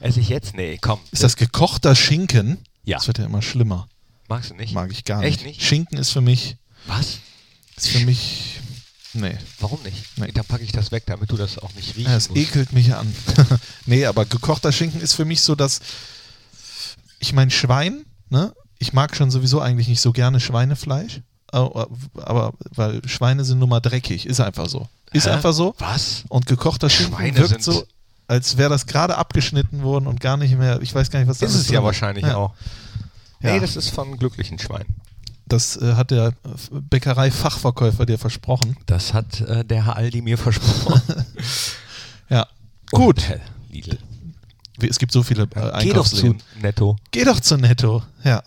Esse ich jetzt? Nee, komm. Ist das gekochter Schinken? Ja. Das wird ja immer schlimmer. Magst du nicht? Mag ich gar Echt nicht. nicht? Schinken ist für mich, Was? ist für mich, nee. Warum nicht? Nee. Dann packe ich das weg, damit du das auch nicht riechen Ja, es musst. ekelt mich an. nee, aber gekochter Schinken ist für mich so, dass ich mein Schwein, ne? Ich mag schon sowieso eigentlich nicht so gerne Schweinefleisch, aber, aber weil Schweine sind nun mal dreckig, ist einfach so. Ist Hä? einfach so. Was? Und gekochter Schinken Schweine wirkt sind- so, als wäre das gerade abgeschnitten worden und gar nicht mehr, ich weiß gar nicht, was da Ist alles es ja wahrscheinlich Ja. auch. Ja. Nee, das ist von glücklichen Schwein. Das äh, hat der Bäckerei-Fachverkäufer dir versprochen. Das hat äh, der Herr Aldi mir versprochen. Ja. Gut. Und, äh, Lidl. Es gibt so viele äh, Geh doch zu. Netto. Geh doch zu Netto. Ja.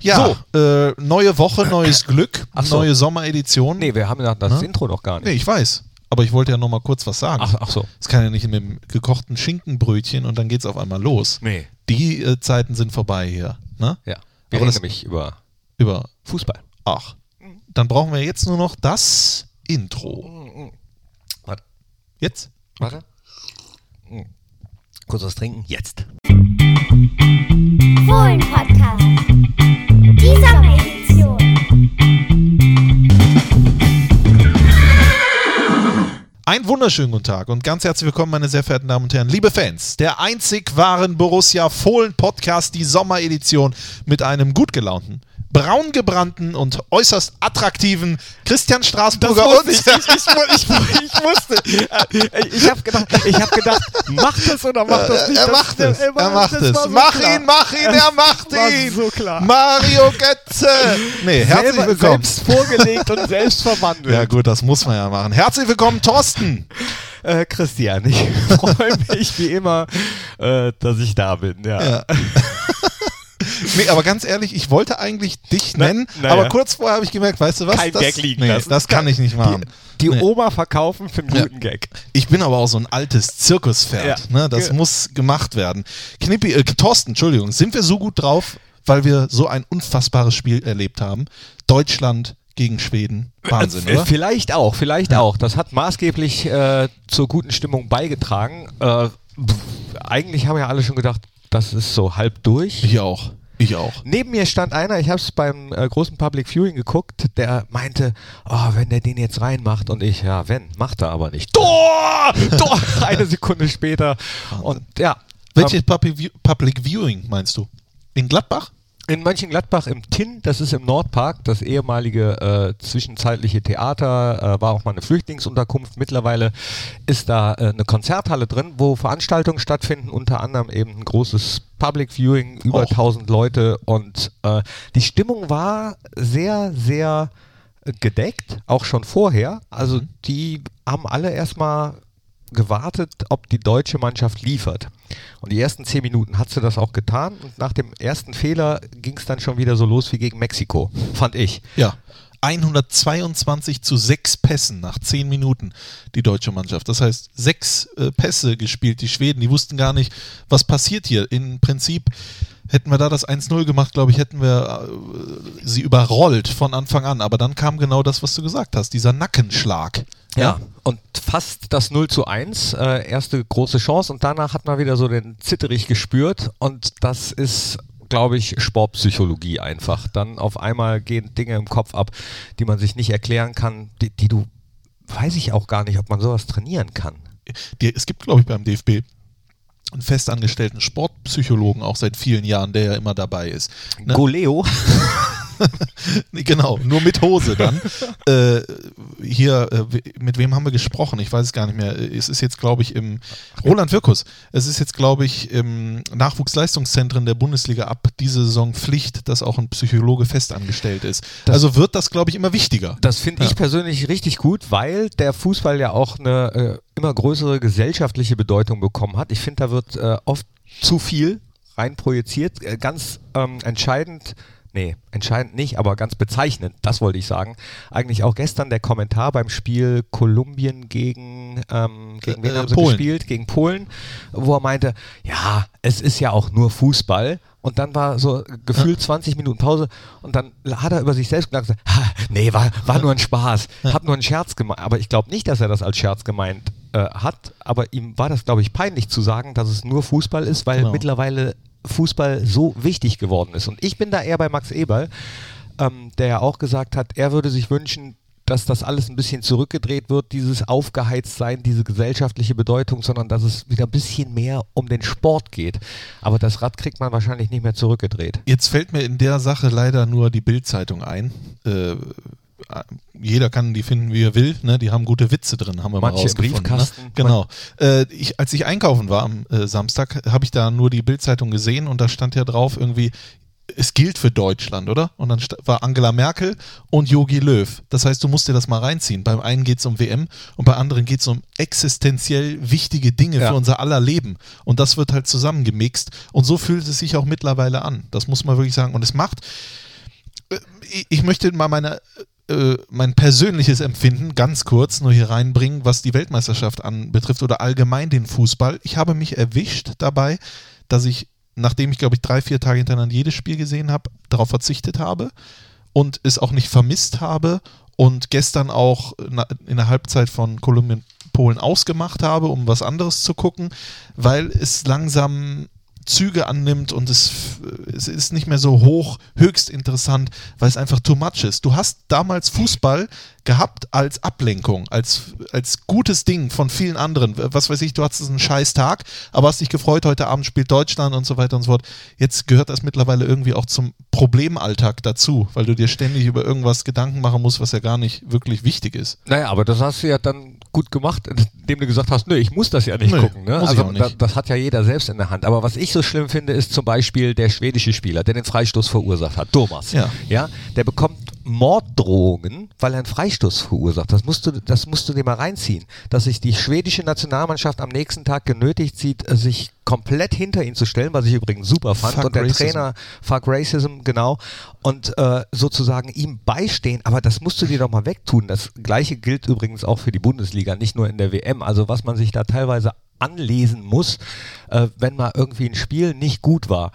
Ja, äh, neue Woche, neues Glück, Ach so. neue Sommeredition. Nee, wir haben ja das Ne? Intro noch gar nicht. Nee, ich weiß. Aber ich wollte ja noch mal kurz was sagen. Ach, ach so. Es kann ja nicht mit dem gekochten Schinkenbrötchen und dann geht's auf einmal los. Nee. Die äh, Zeiten sind vorbei hier. Ne? Ja. Wir Aber reden das- nämlich über Über. Fußball. Ach. Dann brauchen wir jetzt nur noch das Intro. Warte. Jetzt? Warte. Kurz was trinken. Jetzt. Fohlen-Podcast. Die Sommeredition. Einen wunderschönen guten Tag und ganz herzlich willkommen, meine sehr verehrten Damen und Herren, liebe Fans, der einzig wahren Borussia Fohlen Podcast, die Sommeredition mit einem gut gelaunten, braun gebrannten und äußerst attraktiven Christian Straßburger und ich, ich, ich, ich wusste. Äh, Ich habe gedacht, ich hab gedacht, mach das oder mach das nicht. er macht es, er macht das es. mach ihn, mach ihn, er macht ihn. so klar. Mario Götze. Nee, herzlich willkommen. Selbst vorgelegt und selbst verwandelt. Ja gut, das muss man ja machen. Herzlich willkommen, Thorsten. Äh, Christian, ich freue mich wie immer, äh, dass ich da bin. Ja. Ja. Nee, aber ganz ehrlich, ich wollte eigentlich dich Na- nennen, na aber ja. kurz vorher habe ich gemerkt, weißt du was? Kein das, Gag liegen nee, lassen. das kann ich nicht machen. Die Nee. Oma verkaufen für einen Ja. guten Gag. Ich bin aber auch so ein altes Zirkuspferd. Ja. Ne? Das Ja. muss gemacht werden. Knippi, äh, Thorsten, Entschuldigung, sind wir so gut drauf, weil wir so ein unfassbares Spiel erlebt haben? Deutschland gegen Schweden. Wahnsinn, Äh, oder? Vielleicht auch, vielleicht auch. Das hat maßgeblich äh, zur guten Stimmung beigetragen. Äh, pff, eigentlich haben ja alle schon gedacht, das ist so halb durch. Ich auch. Ich auch. Neben mir stand einer, ich habe es beim äh, großen Public Viewing geguckt, der meinte, oh, wenn der den jetzt reinmacht und ich, ja, wenn, macht er aber nicht. Tor! Tor! Eine Sekunde später. Und ja, Welches View- Public Viewing meinst du? In Gladbach? In Mönchengladbach im Tinn, das ist im Nordpark, das ehemalige äh, zwischenzeitliche Theater, äh, war auch mal eine Flüchtlingsunterkunft. Mittlerweile ist da äh, eine Konzerthalle drin, wo Veranstaltungen stattfinden, unter anderem eben ein großes Public Viewing, über Och. 1000 Leute und äh, die Stimmung war sehr, sehr äh, gedeckt, auch schon vorher. Also die haben alle erstmal gewartet, ob die deutsche Mannschaft liefert. Und die ersten zehn Minuten hat sie das auch getan. Und nach dem ersten Fehler ging es dann schon wieder so los wie gegen Mexiko, fand ich. Ja. 122 zu 6 Pässen nach 10 Minuten, die deutsche Mannschaft. Das heißt, sechs äh, Pässe gespielt, die Schweden, die wussten gar nicht, was passiert hier. Im Prinzip hätten wir da das 1-0 gemacht, glaube ich, hätten wir äh, sie überrollt von Anfang an. Aber dann kam genau das, was du gesagt hast, dieser Nackenschlag. Ja, und fast das 0 zu 1, äh, erste große Chance und danach hat man wieder so den Zitterich gespürt und das ist, glaube ich, Sportpsychologie einfach. Dann auf einmal gehen Dinge im Kopf ab, die man sich nicht erklären kann, die, die du, weiß ich auch gar nicht, ob man sowas trainieren kann. Es gibt, glaube ich, beim DFB einen festangestellten Sportpsychologen auch seit vielen Jahren, der ja immer dabei ist. Ne? Goleo. Genau, nur mit Hose dann. äh, hier, äh, mit wem haben wir gesprochen? Ich weiß es gar nicht mehr. Es ist jetzt, glaube ich, im Roland Wirkus. Es ist jetzt, glaube ich, im Nachwuchsleistungszentren der Bundesliga ab diese Saison Pflicht, dass auch ein Psychologe festangestellt ist. also wird das, glaube ich, immer wichtiger. Das finde Ja. ich persönlich richtig gut, weil der Fußball ja auch eine äh, immer größere gesellschaftliche Bedeutung bekommen hat. Ich finde, da wird äh, oft zu viel rein projiziert. Äh, ganz ähm, entscheidend, nee, entscheidend nicht, aber ganz bezeichnend, das wollte ich sagen. Eigentlich auch gestern der Kommentar beim Spiel Kolumbien gegen, ähm, gegen wen Äh, haben sie Polen. gespielt? Gegen Polen, wo er meinte, ja, es ist ja auch nur Fußball. Und dann war so gefühlt 20 Minuten Pause und dann hat er über sich selbst gedacht, nee, war, war nur ein Spaß, hab nur einen Scherz gemeint. Aber ich glaube nicht, dass er das als Scherz gemeint äh, hat, aber ihm war das, glaube ich, peinlich zu sagen, dass es nur Fußball ist, weil Genau. mittlerweile Fußball so wichtig geworden ist. Und ich bin da eher bei Max Eberl, ähm, der ja auch gesagt hat, er würde sich wünschen, dass das alles ein bisschen zurückgedreht wird, dieses Aufgeheiztsein, diese gesellschaftliche Bedeutung, sondern dass es wieder ein bisschen mehr um den Sport geht. Aber das Rad kriegt man wahrscheinlich nicht mehr zurückgedreht. Jetzt fällt mir in der Sache leider nur die Bildzeitung ein. Äh, jeder kann die finden, wie er will. Ne? Die haben gute Witze drin, haben wir mal Manche im rausgefunden. Briefkasten. Ne? Genau. Äh, ich, als ich einkaufen war am äh, Samstag, habe ich da nur die Bildzeitung gesehen und da stand ja drauf irgendwie, es gilt für Deutschland, oder? Und dann war Angela Merkel und Jogi Löw. Das heißt, du musst dir das mal reinziehen. Beim einen geht es um WM und bei anderen geht es um existenziell wichtige Dinge Ja. für unser aller Leben. Und das wird halt zusammengemixt. Und so fühlt es sich auch mittlerweile an. Das muss man wirklich sagen. Und es macht, äh, ich möchte mal meine, äh, mein persönliches Empfinden ganz kurz nur hier reinbringen, was die Weltmeisterschaft anbetrifft oder allgemein den Fußball. Ich habe mich erwischt dabei, dass ich, nachdem ich glaube ich drei, vier Tage hintereinander jedes Spiel gesehen habe, darauf verzichtet habe und es auch nicht vermisst habe und gestern auch in der Halbzeit von Kolumbien Polen ausgemacht habe, um was anderes zu gucken, weil es langsam Züge annimmt und es, es ist nicht mehr so hoch, höchst interessant, weil es einfach too much ist. Du hast damals Fußball gehabt als Ablenkung, als, als gutes Ding von vielen anderen. Was weiß ich, du hattest einen scheiß Tag, aber hast dich gefreut, heute Abend spielt Deutschland und so weiter und so fort. Jetzt gehört das mittlerweile irgendwie auch zum Problemalltag dazu, weil du dir ständig über irgendwas Gedanken machen musst, was ja gar nicht wirklich wichtig ist. Naja, aber das hast du ja dann gut gemacht, indem du gesagt hast, nö, ich muss das ja nicht Nö, gucken. Ne? Also nicht. da, das hat ja jeder selbst in der Hand. Aber was ich so schlimm finde, ist zum Beispiel der schwedische Spieler, der den Freistoß verursacht hat, Thomas. Ja. ja der bekommt Morddrohungen, weil er einen Freistoß verursacht. Das musst du, das musst du dir mal reinziehen. Dass sich die schwedische Nationalmannschaft am nächsten Tag genötigt sieht, sich komplett hinter ihn zu stellen, was ich übrigens super fand. Fuck und der Racism. Trainer Fuck Racism, genau. Und äh, sozusagen ihm beistehen. Aber das musst du dir doch mal wegtun. Das gleiche gilt übrigens auch für die Bundesliga, nicht nur in der WM. Also was man sich da teilweise anlesen muss, äh, wenn mal irgendwie ein Spiel nicht gut war.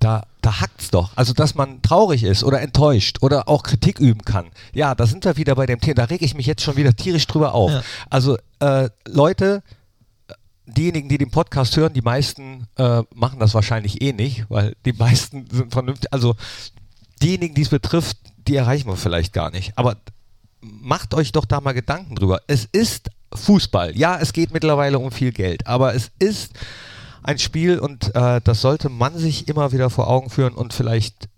Da, da hackt's doch. Also, dass man traurig ist oder enttäuscht oder auch Kritik üben kann. Ja, da sind wir wieder bei dem Thema. Da reg ich mich jetzt schon wieder tierisch drüber auf. Ja. Also, äh, Leute, diejenigen, die den Podcast hören, die meisten äh, machen das wahrscheinlich eh nicht, weil die meisten sind vernünftig. Also diejenigen, die es betrifft, die erreichen wir vielleicht gar nicht. Aber macht euch doch da mal Gedanken drüber. Es ist Fußball. Ja, es geht mittlerweile um viel Geld, aber es ist ein Spiel und äh, das sollte man sich immer wieder vor Augen führen und vielleicht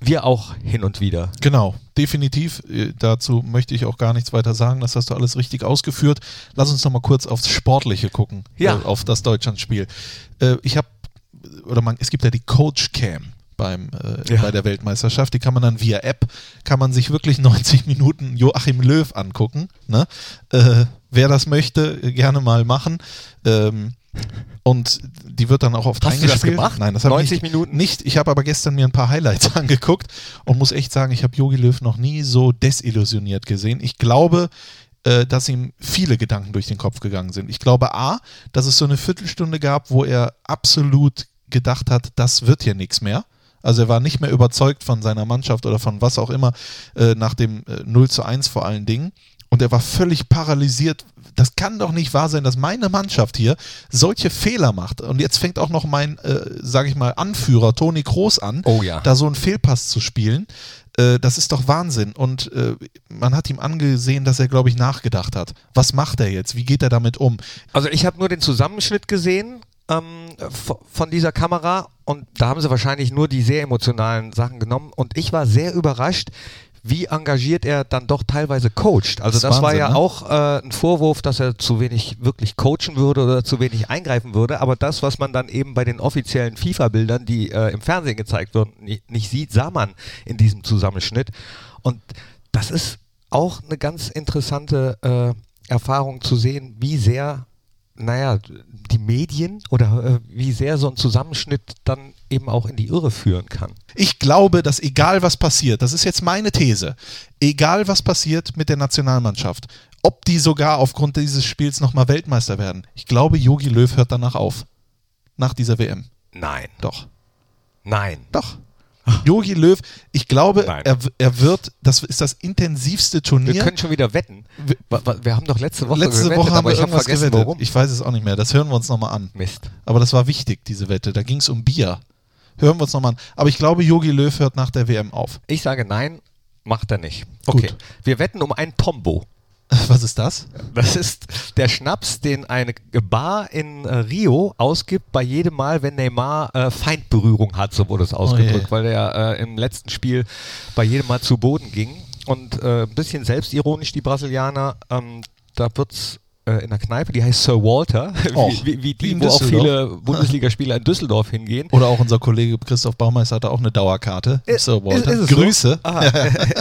wir auch hin und wieder. Genau, definitiv. Äh, Dazu möchte ich auch gar nichts weiter sagen. Das hast du alles richtig ausgeführt. Lass uns noch mal kurz aufs Sportliche gucken, Ja. äh, auf das Deutschlandspiel. Äh, ich habe, oder man, es gibt ja die Coach Cam beim, äh, Ja. bei der Weltmeisterschaft. Die kann man dann via App, kann man sich wirklich 90 Minuten Joachim Löw angucken. Ne? Äh, wer das möchte, gerne mal machen. Ähm, und die wird dann auch oft Hast du das gemacht? Nein, das habe ich 90 nicht, Minuten? nicht. Ich habe aber gestern mir ein paar Highlights angeguckt und muss echt sagen, ich habe Jogi Löw noch nie so desillusioniert gesehen. Ich glaube, äh, dass ihm viele Gedanken durch den Kopf gegangen sind. Ich glaube A, dass es so eine Viertelstunde gab, wo er absolut gedacht hat, das wird hier nichts mehr. Also er war nicht mehr überzeugt von seiner Mannschaft oder von was auch immer, äh, nach dem äh, 0 zu 1 vor allen Dingen. Und er war völlig paralysiert. Das kann doch nicht wahr sein, dass meine Mannschaft hier solche Fehler macht. Und jetzt fängt auch noch mein, äh, sage ich mal, Anführer Toni Kroos an, Oh ja. da so einen Fehlpass zu spielen. Äh, das ist doch Wahnsinn. Und äh, man hat ihm angesehen, dass er, glaube ich, nachgedacht hat. Was macht er jetzt? Wie geht er damit um? Also ich habe nur den Zusammenschnitt gesehen ähm, von dieser Kamera und da haben sie wahrscheinlich nur die sehr emotionalen Sachen genommen und ich war sehr überrascht, wie engagiert er dann doch teilweise coacht. Also Das das, ist war Wahnsinn, ja ne? auch äh, ein Vorwurf, dass er zu wenig wirklich coachen würde oder zu wenig eingreifen würde. Aber das, was man dann eben bei den offiziellen FIFA-Bildern, die äh, im Fernsehen gezeigt wurden, nicht, nicht sieht, sah man in diesem Zusammenschnitt. Und das ist auch eine ganz interessante äh, Erfahrung zu sehen, wie sehr naja, die Medien oder äh, wie sehr so ein Zusammenschnitt dann eben auch in die Irre führen kann. Ich glaube, dass egal was passiert, das ist jetzt meine These, egal was passiert mit der Nationalmannschaft, ob die sogar aufgrund dieses Spiels nochmal Weltmeister werden, ich glaube, Jogi Löw hört danach auf. Nach dieser WM. Nein, Doch. nein. Doch. Jogi Löw, ich glaube, er, er wird, das ist das intensivste Turnier. Wir können schon wieder wetten. Wir- Wir haben doch letzte Woche Letzte gewettet, Woche haben aber wir ich habe vergessen, gewettet. warum. Ich weiß es auch nicht mehr. Das hören wir uns nochmal an. Mist. Aber das war wichtig, diese Wette. Da ging es um Bier. Hören wir uns nochmal an. Aber ich glaube, Jogi Löw hört nach der WM auf. Ich sage nein, macht er nicht. Okay. Gut. Wir wetten um ein Tombo. Was ist das? Das ist der Schnaps, den eine Bar in äh, Rio ausgibt bei jedem Mal, wenn Neymar äh, Feindberührung hat, so wurde es ausgedrückt, je. weil er äh, im letzten Spiel bei jedem Mal zu Boden ging. Und äh, ein bisschen selbstironisch, die Brasilianer, ähm, da wird es äh, in der Kneipe, die heißt Sir Walter, Och, wie, wie, die, wo auch viele Bundesligaspieler in Düsseldorf hingehen. Oder auch unser Kollege Christoph Baumeister hatte auch eine Dauerkarte. Äh, Sir Walter. Ist, ist Grüße. So? Aha,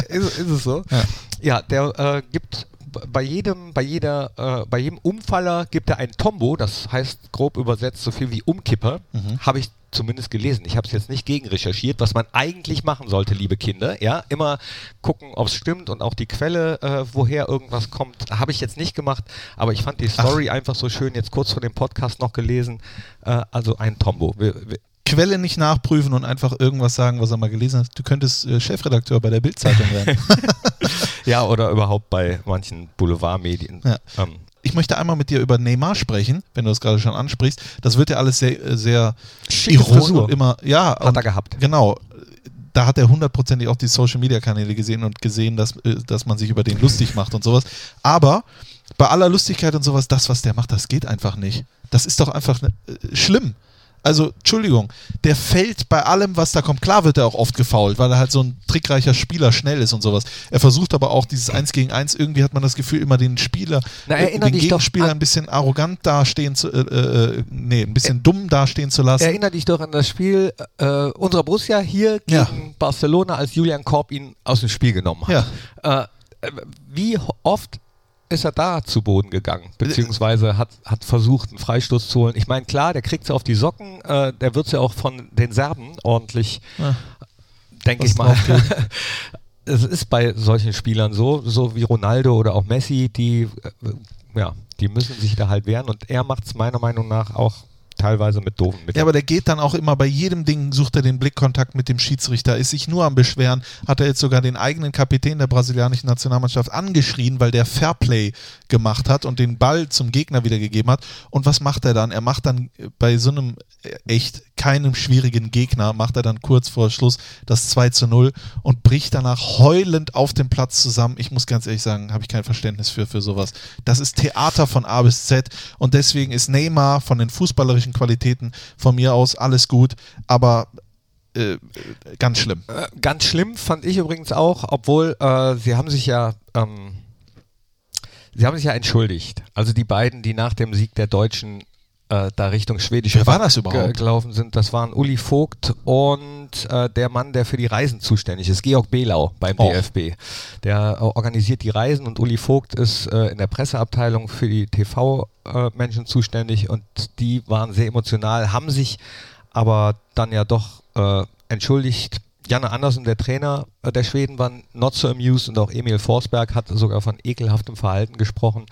ist, ist es so? Ja. Ja, der äh, gibt bei jedem, bei jeder, äh, bei jedem Umfaller gibt er ein Tombo, das heißt grob übersetzt so viel wie Umkipper. Mhm. Habe ich zumindest gelesen. Ich habe es jetzt nicht gegen recherchiert, was man eigentlich machen sollte, liebe Kinder. Ja, immer gucken, ob es stimmt und auch die Quelle, äh, woher irgendwas kommt, habe ich jetzt nicht gemacht. Aber ich fand die Story einfach so schön. Jetzt kurz vor dem Podcast noch gelesen. Äh, also ein Tombo. Wir, wir, Quelle nicht nachprüfen und einfach irgendwas sagen, was er mal gelesen hat. Du könntest äh, Chefredakteur bei der Bildzeitung werden. ja, oder überhaupt bei manchen Boulevardmedien. Ja. Ähm, ich möchte einmal mit dir über Neymar sprechen, wenn du das gerade schon ansprichst. Das wird ja alles sehr, äh, sehr Frisur. und immer. Ja, Hat er gehabt. Genau. Da hat er hundertprozentig auch die Social Media Kanäle gesehen und gesehen, dass, äh, dass man sich über den lustig macht und sowas. Aber bei aller Lustigkeit und sowas, das, was der macht, das geht einfach nicht. Das ist doch einfach ne, äh, schlimm. Also, Entschuldigung, der fällt bei allem, was da kommt. Klar wird er auch oft gefault, weil er halt so ein trickreicher Spieler schnell ist und sowas. Er versucht aber auch dieses 1 gegen 1, irgendwie hat man das Gefühl, immer den Spieler, Na, äh, den Gegenspieler ein bisschen arrogant dastehen zu, äh, äh, nee, ein bisschen dumm dastehen zu lassen. Erinner dich doch an das Spiel äh, unserer Borussia hier gegen Ja. Barcelona, als Julian Korb ihn aus dem Spiel genommen hat. Äh, äh, wie oft ist er da zu Boden gegangen, beziehungsweise hat, hat versucht, einen Freistoß zu holen. Ich meine, klar, der kriegt sie auf die Socken, äh, der wird ja auch von den Serben ordentlich, Ja. denke ich mal. es ist bei solchen Spielern so, so wie Ronaldo oder auch Messi, die, äh, ja, die müssen sich da halt wehren und er macht es meiner Meinung nach auch teilweise mit doofen Mitteln. Ja, aber der geht dann auch immer bei jedem Ding, sucht er den Blickkontakt mit dem Schiedsrichter, ist sich nur am Beschweren, hat er jetzt sogar den eigenen Kapitän der brasilianischen Nationalmannschaft angeschrien, weil der Fairplay gemacht hat und den Ball zum Gegner wiedergegeben hat. Und was macht er dann? Er macht dann bei so einem äh, echt keinem schwierigen Gegner, macht er dann kurz vor Schluss das 2 zu 0 und bricht danach heulend auf dem Platz zusammen. Ich muss ganz ehrlich sagen, habe ich kein Verständnis für, für sowas. Das ist Theater von A bis Z und deswegen ist Neymar von den fußballerischen Qualitäten von mir aus alles gut, aber äh, ganz schlimm. Äh, ganz schlimm fand ich übrigens auch, obwohl äh, sie haben sich ja ähm, sie haben sich ja entschuldigt. Also die beiden, die nach dem Sieg der Deutschen äh, da Richtung schwedische Wer war das überhaupt? ge- gelaufen sind, das waren Uli Vogt und äh, der Mann, der für die Reisen zuständig ist, Georg Belau beim Oh. DFB. Der äh, organisiert die Reisen und Uli Vogt ist äh, in der Presseabteilung für die TV-Menschen zuständig und die waren sehr emotional, haben sich aber dann ja doch äh, entschuldigt. Janne Andersen, der Trainer äh, der Schweden, war not so amused und auch Emil Forsberg hat sogar von ekelhaftem Verhalten gesprochen.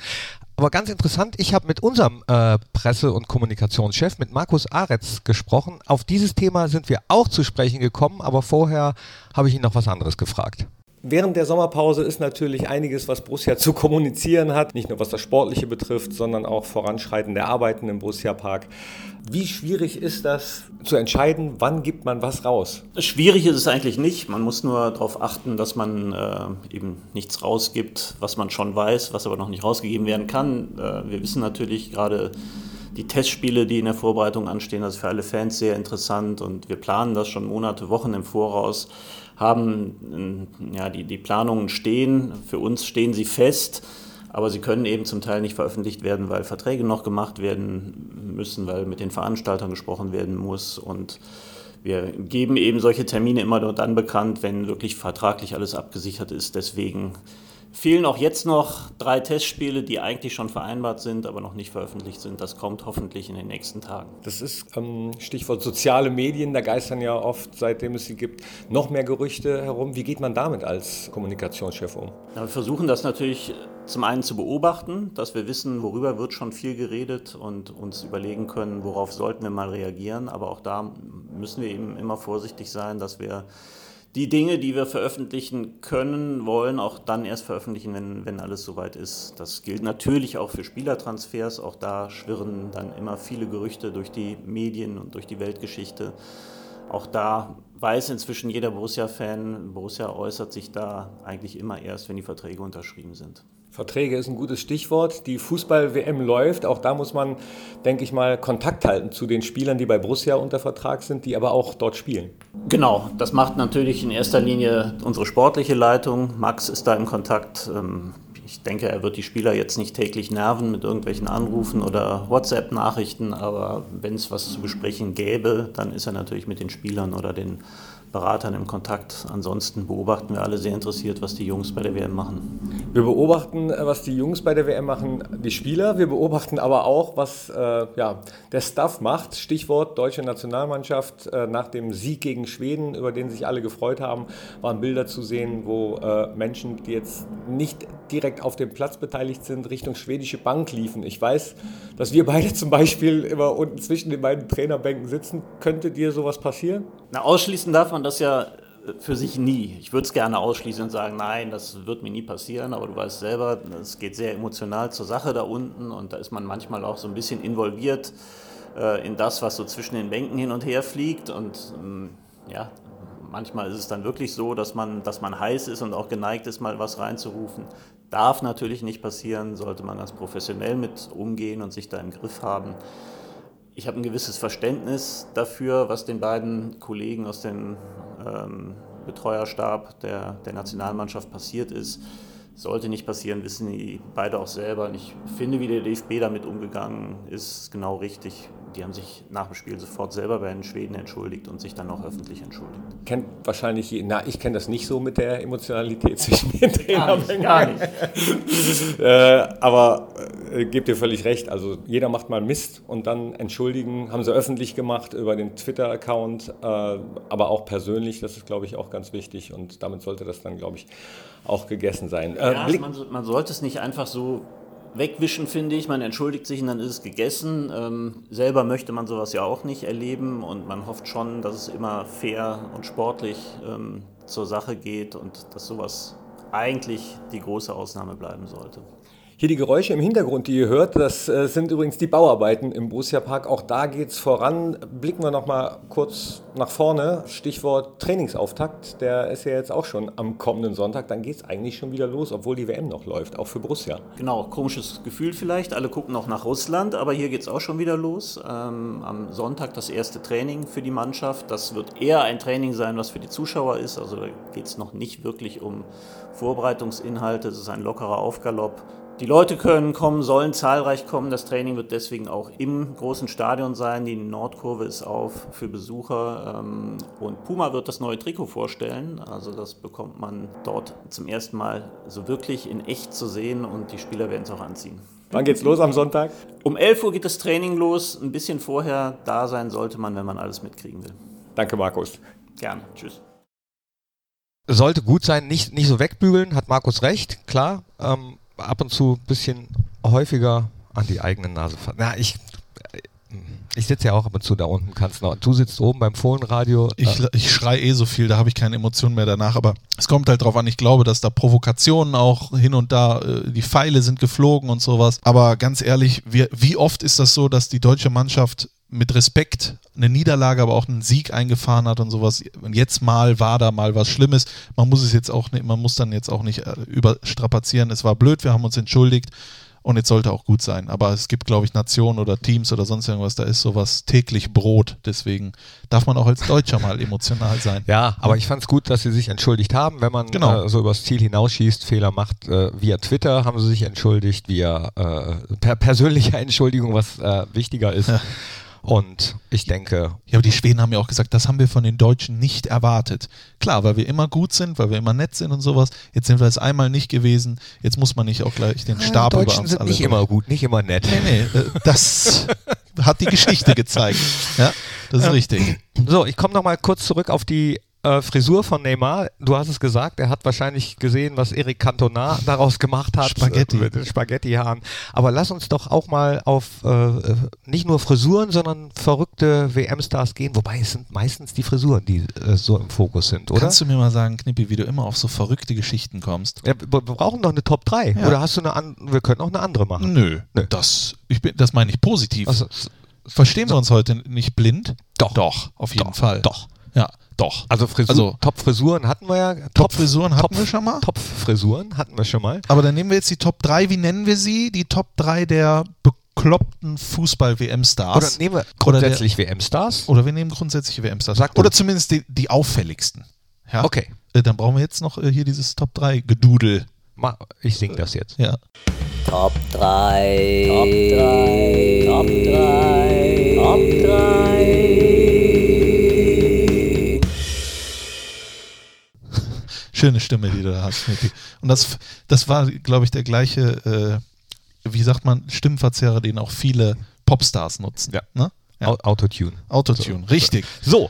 Aber ganz interessant, ich habe mit unserem äh, Presse- und Kommunikationschef, mit Markus Aretz, gesprochen. Auf dieses Thema sind wir auch zu sprechen gekommen, aber vorher habe ich ihn noch was anderes gefragt. Während der Sommerpause ist natürlich einiges, was Borussia zu kommunizieren hat, nicht nur was das Sportliche betrifft, sondern auch Voranschreiten der Arbeiten im Borussia Park. Wie schwierig ist das zu entscheiden, wann gibt man was raus? Schwierig ist es eigentlich nicht. Man muss nur darauf achten, dass man äh, eben nichts rausgibt, was man schon weiß, was aber noch nicht rausgegeben werden kann. Äh, wir wissen natürlich gerade die Testspiele, die in der Vorbereitung anstehen, das ist für alle Fans sehr interessant und wir planen das schon Monate, Wochen im Voraus, haben äh, ja, die, die Planungen stehen, für uns stehen sie fest. Aber sie können eben zum Teil nicht veröffentlicht werden, weil Verträge noch gemacht werden müssen, weil mit den Veranstaltern gesprochen werden muss. Und wir geben eben solche Termine immer nur dann bekannt, wenn wirklich vertraglich alles abgesichert ist. Deswegen fehlen auch jetzt noch drei Testspiele, die eigentlich schon vereinbart sind, aber noch nicht veröffentlicht sind. Das kommt hoffentlich in den nächsten Tagen. Das ist ähm, Stichwort soziale Medien, da geistern ja oft, seitdem es sie gibt, noch mehr Gerüchte herum. Wie geht man damit als Kommunikationschef um? Ja, wir versuchen das natürlich zum einen zu beobachten, dass wir wissen, worüber wird schon viel geredet und uns überlegen können, worauf sollten wir mal reagieren. Aber auch da müssen wir eben immer vorsichtig sein, dass wir die Dinge, die wir veröffentlichen können, wollen, auch dann erst veröffentlichen, wenn, wenn alles soweit ist. Das gilt natürlich auch für Spielertransfers. Auch da schwirren dann immer viele Gerüchte durch die Medien und durch die Weltgeschichte. Auch da weiß inzwischen jeder Borussia-Fan, Borussia äußert sich da eigentlich immer erst, wenn die Verträge unterschrieben sind. Verträge ist ein gutes Stichwort. Die Fußball-WM läuft. Auch da muss man, denke ich mal, Kontakt halten zu den Spielern, die bei Borussia unter Vertrag sind, die aber auch dort spielen. Genau, das macht natürlich in erster Linie unsere sportliche Leitung. Max ist da im Kontakt. Ähm, ich denke, er wird die Spieler jetzt nicht täglich nerven mit irgendwelchen Anrufen oder WhatsApp-Nachrichten, aber wenn es was zu besprechen gäbe, dann ist er natürlich mit den Spielern oder den Beratern im Kontakt. Ansonsten beobachten wir alle sehr interessiert, was die Jungs bei der WM machen. Wir beobachten, äh, was die Jungs bei der WM machen, die Spieler. Wir beobachten aber auch, was äh, ja, der Staff macht. Stichwort deutsche Nationalmannschaft. Äh, nach dem Sieg gegen Schweden, über den sich alle gefreut haben, waren Bilder zu sehen, wo äh, Menschen, die jetzt nicht direkt auf dem Platz beteiligt sind, Richtung schwedische Bank liefen. Ich weiß, dass wir beide zum Beispiel immer unten zwischen den beiden Trainerbänken sitzen. Könnte dir sowas passieren? Na, ausschließen darf man das ja für sich nie. Ich würde es gerne ausschließen und sagen, nein, das wird mir nie passieren, aber du weißt selber, es geht sehr emotional zur Sache da unten und da ist man manchmal auch so ein bisschen involviert äh, in das, was so zwischen den Bänken hin und her fliegt und ähm, ja, manchmal ist es dann wirklich so, dass man, dass man heiß ist und auch geneigt ist, mal was reinzurufen. Darf natürlich nicht passieren, sollte man ganz professionell mit umgehen und sich da im Griff haben ich habe ein gewisses Verständnis dafür, was den beiden Kollegen aus dem ähm, Betreuerstab der, der Nationalmannschaft passiert ist. Sollte nicht passieren, wissen die beide auch selber. Und ich finde, wie der DFB damit umgegangen ist, genau richtig die haben sich nach dem Spiel sofort selber bei den Schweden entschuldigt und sich dann auch öffentlich entschuldigt. Kennt wahrscheinlich, na, ich kenne das nicht so mit der Emotionalität zwischen den Trainern. Gar nicht. Gar nicht. äh, aber äh, gebt ihr völlig recht. Also jeder macht mal Mist und dann entschuldigen, haben sie öffentlich gemacht über den Twitter-Account, äh, aber auch persönlich. Das ist, glaube ich, auch ganz wichtig und damit sollte das dann, glaube ich, auch gegessen sein. Äh, ja, man, man sollte es nicht einfach so wegwischen, finde ich. Man entschuldigt sich und dann ist es gegessen. Ähm, selber möchte man sowas ja auch nicht erleben und man hofft schon, dass es immer fair und sportlich ähm, zur Sache geht und dass sowas eigentlich die große Ausnahme bleiben sollte. Hier die Geräusche im Hintergrund, die ihr hört, das äh, sind übrigens die Bauarbeiten im Borussia Park. Auch da geht es voran. Blicken wir noch mal kurz nach vorne. Stichwort Trainingsauftakt. Der ist ja jetzt auch schon am kommenden Sonntag. Dann geht es eigentlich schon wieder los, obwohl die WM noch läuft, auch für Borussia. Genau, komisches Gefühl vielleicht. Alle gucken noch nach Russland, aber hier geht es auch schon wieder los. Ähm, am Sonntag das erste Training für die Mannschaft. Das wird eher ein Training sein, was für die Zuschauer ist. Also da geht es noch nicht wirklich um Vorbereitungsinhalte. Es ist ein lockerer Aufgalopp. Die Leute können kommen, sollen zahlreich kommen. Das Training wird deswegen auch im großen Stadion sein. Die Nordkurve ist auf für Besucher. Ähm, und Puma wird das neue Trikot vorstellen. Also das bekommt man dort zum ersten Mal so wirklich in echt zu sehen und die Spieler werden es auch anziehen. Wann geht's los am Sonntag? Um 11 Uhr geht das Training los. Ein bisschen vorher da sein sollte man, wenn man alles mitkriegen will. Danke, Markus. Gerne. Tschüss sollte gut sein, nicht, nicht so wegbügeln, hat Markus recht, klar. Ähm, ab und zu ein bisschen häufiger an die eigene Nase fassen. Na, ich, ich sitze ja auch ab und zu da unten, kannst noch. Du sitzt oben beim Fohlenradio. Ich, äh, ich schreie eh so viel, da habe ich keine Emotionen mehr danach, aber es kommt halt drauf an, ich glaube, dass da Provokationen auch hin und da, äh, die Pfeile sind geflogen und sowas. Aber ganz ehrlich, wie, wie oft ist das so, dass die deutsche Mannschaft mit Respekt eine Niederlage, aber auch einen Sieg eingefahren hat und sowas. Und jetzt mal war da mal was Schlimmes. Man muss es jetzt auch nicht, man muss dann jetzt auch nicht äh, überstrapazieren. Es war blöd, wir haben uns entschuldigt und jetzt sollte auch gut sein. Aber es gibt, glaube ich, Nationen oder Teams oder sonst irgendwas, da ist sowas täglich Brot. Deswegen darf man auch als Deutscher mal emotional sein. Ja, aber ich fand es gut, dass sie sich entschuldigt haben. Wenn man genau. äh, so übers Ziel hinausschießt, Fehler macht, äh, via Twitter haben sie sich entschuldigt, via äh, per persönlicher Entschuldigung, was äh, wichtiger ist. Ja. Und ich denke. Ja, aber die Schweden haben ja auch gesagt, das haben wir von den Deutschen nicht erwartet. Klar, weil wir immer gut sind, weil wir immer nett sind und sowas. Jetzt sind wir es einmal nicht gewesen. Jetzt muss man nicht auch gleich den Stab ja, Deutschen über uns sind alle nicht immer gut, nicht immer nett. Nee, nee, äh, das hat die Geschichte gezeigt. Ja, das ist ja. richtig. So, ich komme nochmal kurz zurück auf die äh, Frisur von Neymar, du hast es gesagt, er hat wahrscheinlich gesehen, was Eric Cantona daraus gemacht hat. Spaghetti. Äh, mit den Spaghetti-Haaren. Aber lass uns doch auch mal auf äh, nicht nur Frisuren, sondern verrückte WM-Stars gehen. Wobei es sind meistens die Frisuren, die äh, so im Fokus sind, oder? Kannst du mir mal sagen, Knippi, wie du immer auf so verrückte Geschichten kommst? ja, wir, brauchen doch eine Top 3. Ja. Oder hast du eine andere? Wir können auch eine andere machen. Nö, Nö. Das, ich bin, das meine ich positiv. Also, Verstehen wir uns heute nicht blind? Doch. Doch, auf jeden Doch. Fall. Doch. Ja, doch. also, Frisur, Also- Top-Frisuren hatten wir ja. Top-Frisuren hatten wir schon mal. Top-Frisuren hatten wir schon mal. Aber dann nehmen wir jetzt die Top 3, wie nennen wir sie? Die Top 3 der bekloppten Oder Fußball-WM-Stars. nehmen wir Oder grundsätzlich WM-Stars. Oder wir nehmen grundsätzliche WM-Stars. Oder zumindest die, die auffälligsten. Ja? Okay. Äh, Dann brauchen wir jetzt noch äh, hier dieses Top 3 Gedudel. Ma- Ich singe das jetzt. Ja. Top 3. Top 3. Top 3. Top 3. Schöne Stimme, die du da hast, Knippi. Und das, das war, glaube ich, der gleiche, äh, wie sagt man, Stimmverzerrer, den auch viele Popstars nutzen. Ja. Ne? ja. Au- Autotune. Autotune, richtig. So,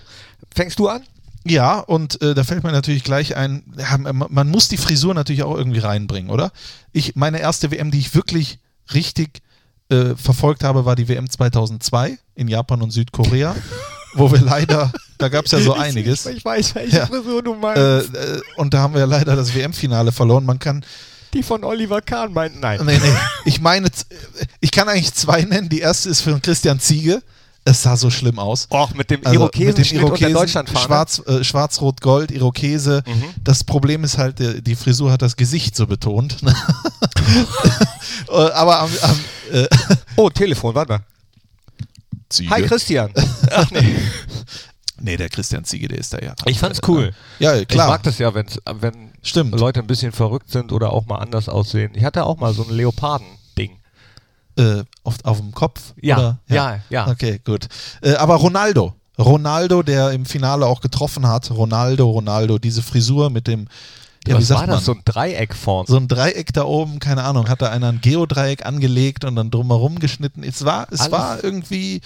fängst du an? Ja, und äh, da fällt mir natürlich gleich ein, ja, man, man muss die Frisur natürlich auch irgendwie reinbringen, oder? Ich, meine erste WM, die ich wirklich richtig äh, verfolgt habe, war die WM 2002 in Japan und Südkorea, wo wir leider, da gab es ja so einiges. Ich weiß, welche Ja. Frisur du meinst. Äh, äh, und da haben wir ja leider das WM-Finale verloren. Man kann, Die von Oliver Kahn meinten, nein. nee, nee, ich meine, ich kann eigentlich zwei nennen. Die erste ist von Christian Ziege. Es sah so schlimm aus. Och, mit dem Also Irokesenschnitt und der Deutschlandfahne. Schwarz, äh, Schwarz-Rot-Gold, Irokese. Mhm. Das Problem ist halt, äh, die Frisur hat das Gesicht so betont. Äh, Aber am, am äh, Oh, Telefon, warte mal. Ziege. Hi Christian. Ach nee. Nee, der Christian Ziege, der ist da ja. Ich fand's cool. Ja, klar. Ich mag das ja, wenn's, wenn Stimmt. Leute ein bisschen verrückt sind oder auch mal anders aussehen. Ich hatte auch mal so ein Leoparden-Ding. Äh, auf, auf dem Kopf? Ja, oder? ja, ja. Okay, gut. Äh, aber Ronaldo. Ronaldo, der im Finale auch getroffen hat. Ronaldo, Ronaldo, diese Frisur mit dem, ja, wie Was sagt war man? das? So ein Dreieck vorn. so ein Dreieck da oben, keine Ahnung, hat da einer ein Geodreieck angelegt und dann drumherum geschnitten. Es war, es Alles- war irgendwie,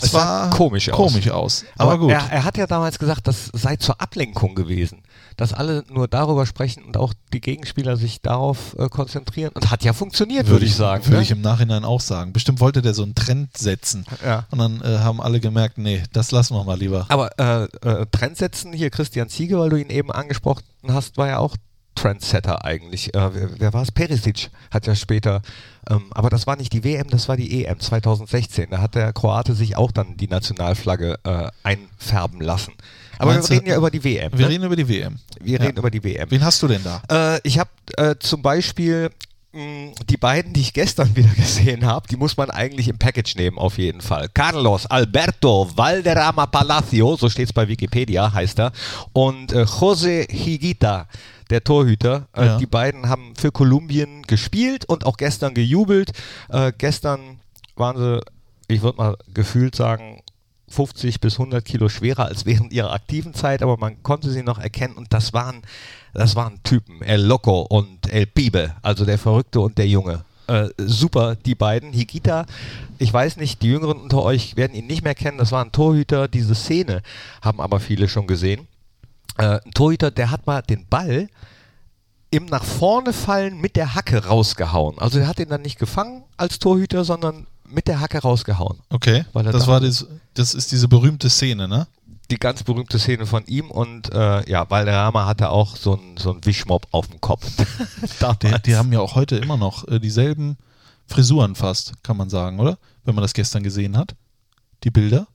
es, Es war komisch aus. komisch aus. Aber, gut. Er, er hat ja damals gesagt, das sei zur Ablenkung gewesen. Dass alle nur darüber sprechen und auch die Gegenspieler sich darauf äh, konzentrieren. Und hat ja funktioniert, würde ich sagen. Würde ne? ich im Nachhinein auch sagen. Bestimmt wollte der so einen Trend setzen. Ja. Und dann äh, haben alle gemerkt, nee, das lassen wir mal lieber. Aber äh, äh, Trend setzen, hier Christian Ziege, weil du ihn eben angesprochen hast, war ja auch Trendsetter eigentlich. Äh, wer, wer war es? Perisic hat ja später, ähm, aber das war nicht die WM, das war die EM 2016. Da hat der Kroate sich auch dann die Nationalflagge äh, einfärben lassen. Aber Meinst wir du- reden ja über die WM. Wir ne? reden über die WM. wir Ja. reden über die WM. Wen hast du denn da? Äh, ich habe äh, zum Beispiel mh, die beiden, die ich gestern wieder gesehen habe, die muss man eigentlich im Package nehmen, auf jeden Fall. Carlos Alberto Valderrama Palacio, so steht es bei Wikipedia, heißt er, und äh, Jose Higuita, der Torhüter. Äh, Ja. Die beiden haben für Kolumbien gespielt und auch gestern gejubelt. Äh, gestern waren sie, ich würde mal gefühlt sagen, 50 bis 100 Kilo schwerer als während ihrer aktiven Zeit, aber man konnte sie noch erkennen und das waren, das waren Typen, El Loco und El Pibe, also der Verrückte und der Junge. Äh, super, die beiden. Higita, ich weiß nicht, die Jüngeren unter euch werden ihn nicht mehr kennen, das war ein Torhüter, diese Szene haben aber viele schon gesehen. Äh, ein Torhüter, der hat mal den Ball im nach vorne fallen mit der Hacke rausgehauen. Also er hat ihn dann nicht gefangen als Torhüter, sondern mit der Hacke rausgehauen. Okay. Weil Das, da- war das, das ist diese berühmte Szene, ne? die ganz berühmte Szene von ihm und äh, ja, Valderrama hatte auch so einen so einen Wischmopp auf dem Kopf. Die, die haben ja auch heute immer noch äh, dieselben Frisuren fast, kann man sagen, oder? Wenn man das gestern gesehen hat. Die Bilder.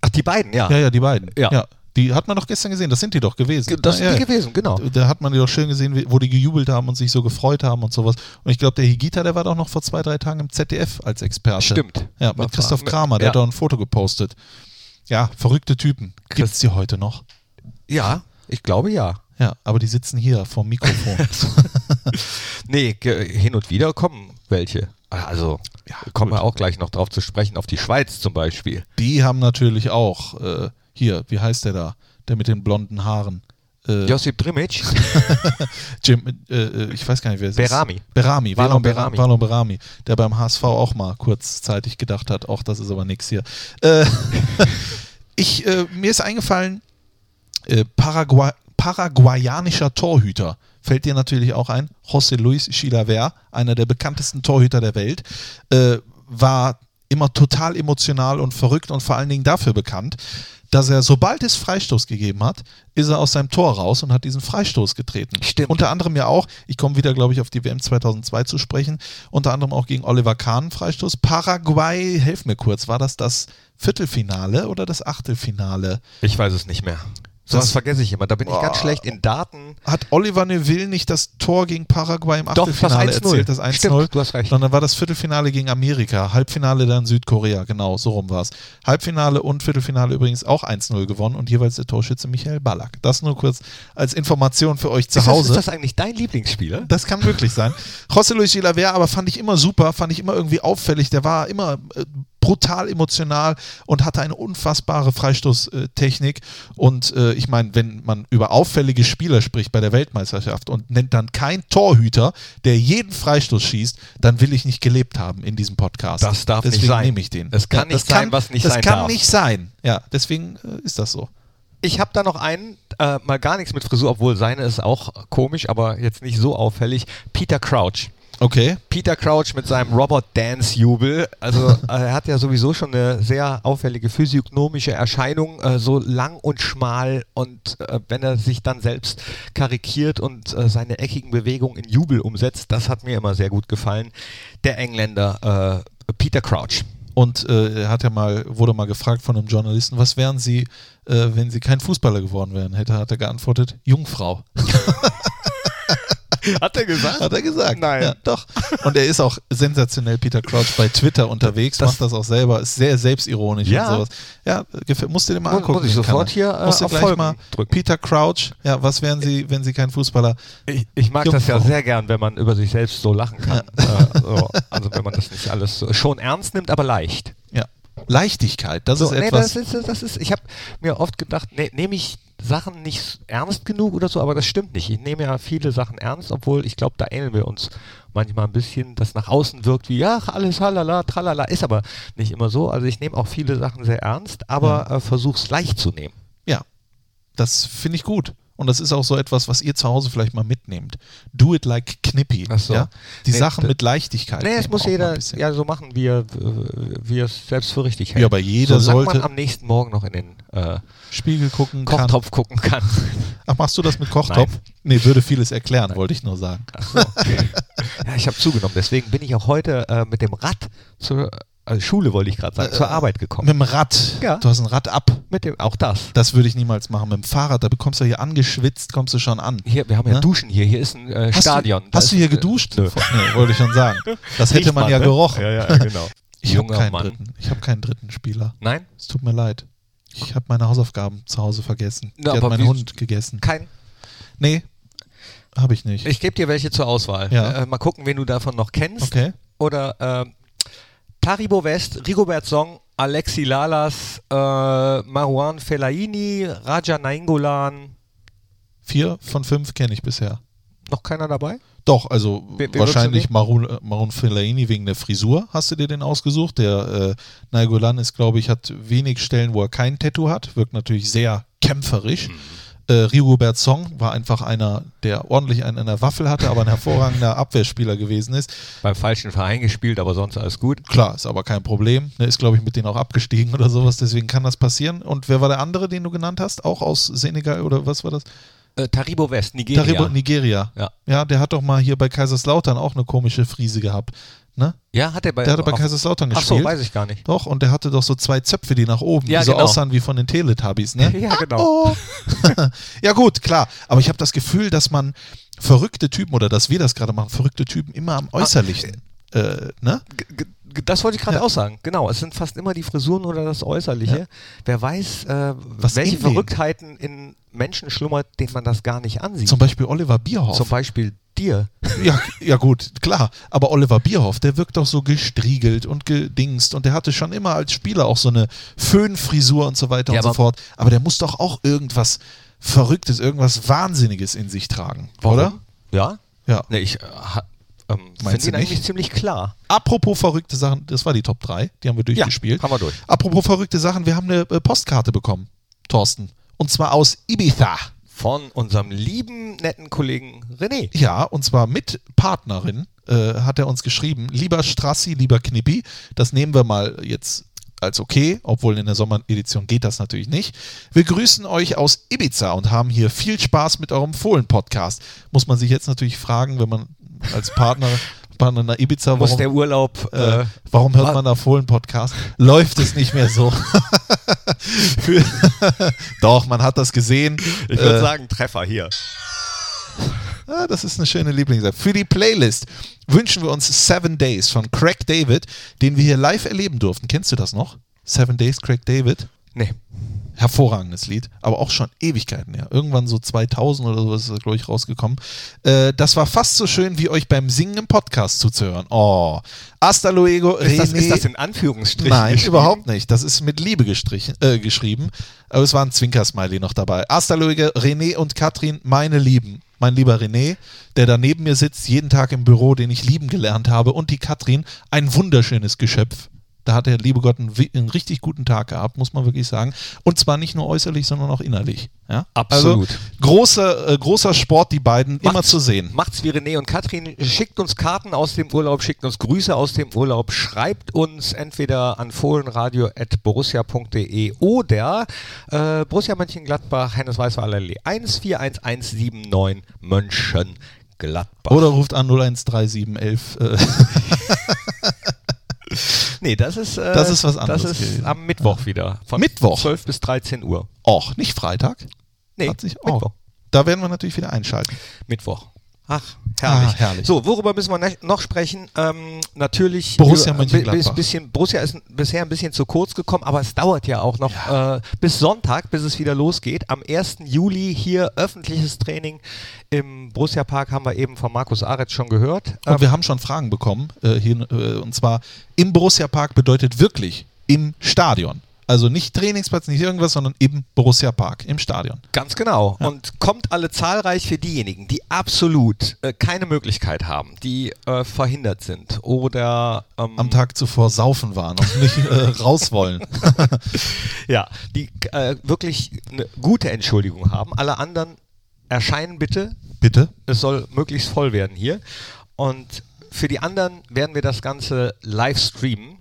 Ach, die beiden, ja. Ja, ja, die beiden. Ja. Die hat man doch gestern gesehen. Das sind die doch gewesen. Das sind ja, die ja. gewesen, genau. Da hat man die doch schön gesehen, wo die gejubelt haben und sich so gefreut haben und sowas. Und ich glaube, der Higita, der war doch noch vor zwei, drei Tagen im ZDF als Experte. Stimmt. Ja, War- mit Christoph Kramer, der ja. hat doch ein Foto gepostet. Ja, verrückte Typen. Gibt es die heute noch? Ja, ich glaube ja. Ja, aber die sitzen hier vorm Mikrofon. Nee, hin und wieder kommen welche. Also, kommen wir auch gleich noch drauf zu sprechen, auf die Schweiz zum Beispiel. die haben natürlich auch, äh, hier, wie heißt der da? Der mit den blonden Haaren. Äh, Josip Drimic, Jim, äh, äh, ich weiß gar nicht, wer es Berami. ist. Berami. Valon Berami. Valon Berami, der beim HSV auch mal kurzzeitig gedacht hat, ach, das ist aber nix hier. Äh, ich, äh, mir ist eingefallen, Äh, Paraguay, paraguayanischer Torhüter. Fällt dir natürlich auch ein. José Luis Chilaver, einer der bekanntesten Torhüter der Welt, war immer total emotional und verrückt und vor allen Dingen dafür bekannt, dass er, sobald es Freistoß gegeben hat, ist er aus seinem Tor raus und hat diesen Freistoß getreten. Stimmt. Unter anderem ja auch, ich komme wieder, glaube ich, auf die WM 2002 zu sprechen, unter anderem auch gegen Oliver Kahn Freistoß. Paraguay, helf mir kurz, war das das Viertelfinale oder das Achtelfinale? Ich weiß es nicht mehr. So Das- was vergesse ich immer. Da bin ich ganz schlecht in Daten. Hat Oliver Neville nicht das Tor gegen Paraguay im Doch, das Achtelfinale 1-0. erzählt, das 1-0? Stimmt, du hast recht. Sondern war das Viertelfinale gegen Amerika, Halbfinale dann Südkorea, genau, so rum war es. Halbfinale und Viertelfinale übrigens auch 1-0 gewonnen und jeweils der Torschütze Michael Ballack. Das nur kurz als Information für euch zu Ist das, Hause. ist das eigentlich dein Lieblingsspieler? Das kann möglich sein. José Luis Chilaver aber fand ich immer super, fand ich immer irgendwie auffällig. Der war immer äh, brutal emotional und hatte eine unfassbare Freistoßtechnik. Und äh, ich meine, wenn man über auffällige Spieler spricht bei der Weltmeisterschaft und nennt dann kein Torhüter, der jeden Freistoß schießt, dann will ich nicht gelebt haben in diesem Podcast. Das darf nicht deswegen sein. nehme ich den. Es kann nicht sein, was nicht das sein kann darf. nicht sein. Ja, deswegen äh, ist das so. Ich habe da noch einen, äh, mal gar nichts mit Frisur, obwohl seine ist auch komisch, aber jetzt nicht so auffällig. Peter Crouch. Okay. Peter Crouch mit seinem Robert Dance Jubel. Also äh, er hat ja sowieso schon eine sehr auffällige physiognomische Erscheinung, äh, so lang und schmal und äh, wenn er sich dann selbst karikiert und äh, seine eckigen Bewegungen in Jubel umsetzt, das hat mir immer sehr gut gefallen. Der Engländer äh, Peter Crouch. Und äh, er hat ja mal, wurde mal gefragt von einem Journalisten, was wären Sie, wenn Sie kein Fußballer geworden wären? Hätte hat er geantwortet, Jungfrau. Hat er gesagt? Hat er gesagt. Nein. Ja, doch. Und er ist auch sensationell, Peter Crouch, bei Twitter unterwegs, Das- macht das auch selber, ist sehr selbstironisch Ja. und sowas. Ja, musst du dir mal angucken. muss ich sofort hier, äh, Musst du auf gleich Folgen mal drücken. Peter Crouch, ja, was wären Sie, wenn Sie kein Fußballer? Ich, ich mag das ja Jungfrau. sehr gern, wenn man über sich selbst so lachen kann. Äh, so, also wenn man das nicht alles schon ernst nimmt, aber leicht. Ja. Leichtigkeit, das So, ist nee, etwas. das ist, das ist, ich habe mir oft gedacht, nee, nehme ich Sachen nicht ernst genug oder so, aber das stimmt nicht. Ich nehme ja viele Sachen ernst, obwohl ich glaube, da ähneln wir uns manchmal ein bisschen, dass nach außen wirkt wie, ach, alles halala, tralala, ist aber nicht immer so. Also ich nehme auch viele Sachen sehr ernst, aber äh, versuche es leicht zu nehmen. Ja, das finde ich gut. Und das ist auch so etwas, was ihr zu Hause vielleicht mal mitnehmt. Do it like Knippi. Ach so. ja? Die Nee, Sachen mit Leichtigkeit. Nee, es muss jeder ja so machen, wie er, äh, wie er es selbst für richtig hält. Ja, aber jeder Solange sollte- man am nächsten Morgen noch in den äh, Spiegel gucken kann. Kochtopf gucken kann. Ach, machst du das mit Kochtopf? Nein. Nee, würde vieles erklären, wollte ich nur sagen. Ach so. ja, ich habe zugenommen. Deswegen bin ich auch heute äh, mit dem Rad zur also Schule, wollte ich gerade sagen, zur Arbeit gekommen. Mit dem Rad. Ja. Du hast ein Rad ab. Mit dem, auch das. Das würde ich niemals machen. Mit dem Fahrrad, da bekommst du hier angeschwitzt, kommst du schon an. Hier, wir haben ja Ne? Duschen hier. Hier ist ein äh, Hast Stadion. Du, hast du hier äh, geduscht? nö. Nee, wollte ich schon sagen. Das hätte Riecht man ja ne? gerochen. Ja, ja, genau. Ich habe keinen Mann. dritten. Ich habe keinen dritten Spieler. Nein? Es tut mir leid. Ich habe meine Hausaufgaben zu Hause vergessen. Na, Die hat mein Hund gegessen. Kein. Nee, habe ich nicht. Ich gebe dir welche zur Auswahl. Ja. Äh, mal gucken, wen du davon noch kennst. Okay. Oder äh, Taribo West, Rigobert Song, Alexi Lalas, äh, Marouane Fellaini, Raja Nainggolan. Vier von fünf kenne ich bisher. Noch keiner dabei? Doch, also wen wahrscheinlich du Maroon, äh, Maroon Fellaini wegen der Frisur. Hast du dir den ausgesucht? Der äh, Nainggolan ist, glaube ich, hat wenig Stellen, wo er kein Tattoo hat. Wirkt natürlich sehr kämpferisch. Mhm. Äh, Rigobert Song war einfach einer, der ordentlich einen in der Waffel hatte, aber ein hervorragender Abwehrspieler gewesen ist. Beim falschen Verein gespielt, aber sonst alles gut. Klar, ist aber kein Problem. Ne, ist, glaube ich, mit denen auch abgestiegen oder sowas, deswegen kann das passieren. Und wer war der andere, den du genannt hast? Auch aus Senegal oder was war das? Äh, Taribo West, Nigeria. Taribo, Nigeria. Ja. ja, der hat doch mal hier bei Kaiserslautern auch eine komische Frise gehabt. Ne? ja, hat er bei, Der hatte bei Kaiserslautern Ach gespielt. so, weiß ich gar nicht. Doch, und der hatte doch so zwei Zöpfe, die nach oben, Ja, die so genau. aussahen wie von den Teletubbies, ne? Ja, genau. Oh. ja, gut, klar. Aber ich habe das Gefühl, dass man verrückte Typen oder dass wir das gerade machen, verrückte Typen immer am Äußerlichen. äh, ne? Das wollte ich gerade Ja. auch sagen. Genau, es sind fast immer die Frisuren oder das Äußerliche. Ja. Wer weiß, äh, Was welche in? Verrücktheiten in Menschen schlummert, denen man das gar nicht ansieht. Zum Beispiel Oliver Bierhoff. Zum Beispiel dir. Ja, ja gut, klar. Aber Oliver Bierhoff, der wirkt doch so gestriegelt und gedingst und der hatte schon immer als Spieler auch so eine Föhnfrisur und so weiter Ja, und so fort. Aber der muss doch auch irgendwas Verrücktes, irgendwas Wahnsinniges in sich tragen, oder? Ja? Ja. Nee, ich äh, ähm, finde ihn eigentlich ziemlich klar. Apropos verrückte Sachen, das war die Top 3, die haben wir durchgespielt. haben wir durch. Apropos verrückte Sachen, wir haben eine äh, Postkarte bekommen, Thorsten. und zwar aus Ibiza. Von unserem lieben, netten Kollegen René. Ja, und zwar mit Partnerin äh, hat er uns geschrieben, lieber Strassi, lieber Knippi, das nehmen wir mal jetzt als okay, obwohl in der Sommeredition geht das natürlich nicht. Wir grüßen euch aus Ibiza und haben hier viel Spaß mit eurem Fohlen-Podcast. Muss man sich jetzt natürlich fragen, wenn man als Partner, Partner nach Ibiza, Muss warum, der Urlaub. äh, Äh, warum hört man da Fohlen-Podcast? Läuft es nicht mehr so? Doch, man hat das gesehen. ich würde Äh, sagen, Treffer hier. Ah, das ist eine schöne Lieblings-App. Für die Playlist wünschen wir uns Seven Days von Craig David, den wir hier live erleben durften. Kennst du das noch? Seven Days, Craig David? Nee. Hervorragendes Lied, aber auch schon Ewigkeiten her. Irgendwann so 2000 oder so ist das, glaube ich, rausgekommen. Äh, das war fast so schön, wie euch beim Singen im Podcast zuzuhören. Oh, hasta luego, Ist das, René. ist das in Anführungsstrichen? Nein, überhaupt nicht. Das ist mit Liebe gestrichen, äh, geschrieben. Aber es war ein Zwinker-Smiley noch dabei. Hasta luego, René und Katrin, meine Lieben. Mein lieber René, der da neben mir sitzt, jeden Tag im Büro, den ich lieben gelernt habe. Und die Katrin, ein wunderschönes Geschöpf. Da hat der liebe Gott einen, einen richtig guten Tag gehabt, muss man wirklich sagen. Und zwar nicht nur äußerlich, sondern auch innerlich. Ja? Absolut. Also, großer, äh, großer Sport, die beiden immer Macht's- zu sehen. Macht's wie René und Katrin. Schickt uns Karten aus dem Urlaub, schickt uns Grüße aus dem Urlaub, schreibt uns entweder an fohlenradio.borussia.de oder äh, Borussia Mönchengladbach, Hennes Weißer Allee 141179 Mönchengladbach. Oder ruft an 013711. Äh, nee, das ist, äh, Das ist was anderes Das ist gewesen. am Mittwoch wieder. Von Mittwoch? 12 bis 13 Uhr. Och, nicht Freitag? Nee, Hat sich, oh, Mittwoch. da werden wir natürlich wieder einschalten. Mittwoch. Ach, herrlich. Ah, herrlich. So, worüber müssen wir ne- noch sprechen? Ähm, natürlich Borussia über- Mönchengladbach. bis- bisschen, Borussia ist bisher ein bisschen zu kurz gekommen, aber es dauert ja auch noch äh, bis Sonntag, bis es wieder losgeht. Am 1. Juli hier öffentliches Training im Borussia Park haben wir eben von Markus Aretz schon gehört. Und Ähm, wir haben schon Fragen bekommen. Äh, hier, äh, und zwar im Borussia Park bedeutet wirklich im Stadion. Also nicht Trainingsplatz, nicht irgendwas, sondern im Borussia Park, im Stadion. Ganz genau. Und kommt alle zahlreich für diejenigen, die absolut äh, keine Möglichkeit haben, die äh, verhindert sind oder ähm, Am Tag zuvor saufen waren und nicht äh, raus wollen. Ja, die äh, wirklich eine gute Entschuldigung haben. Alle anderen erscheinen bitte. Bitte? Es soll möglichst voll werden hier. Und für die anderen werden wir das Ganze live streamen.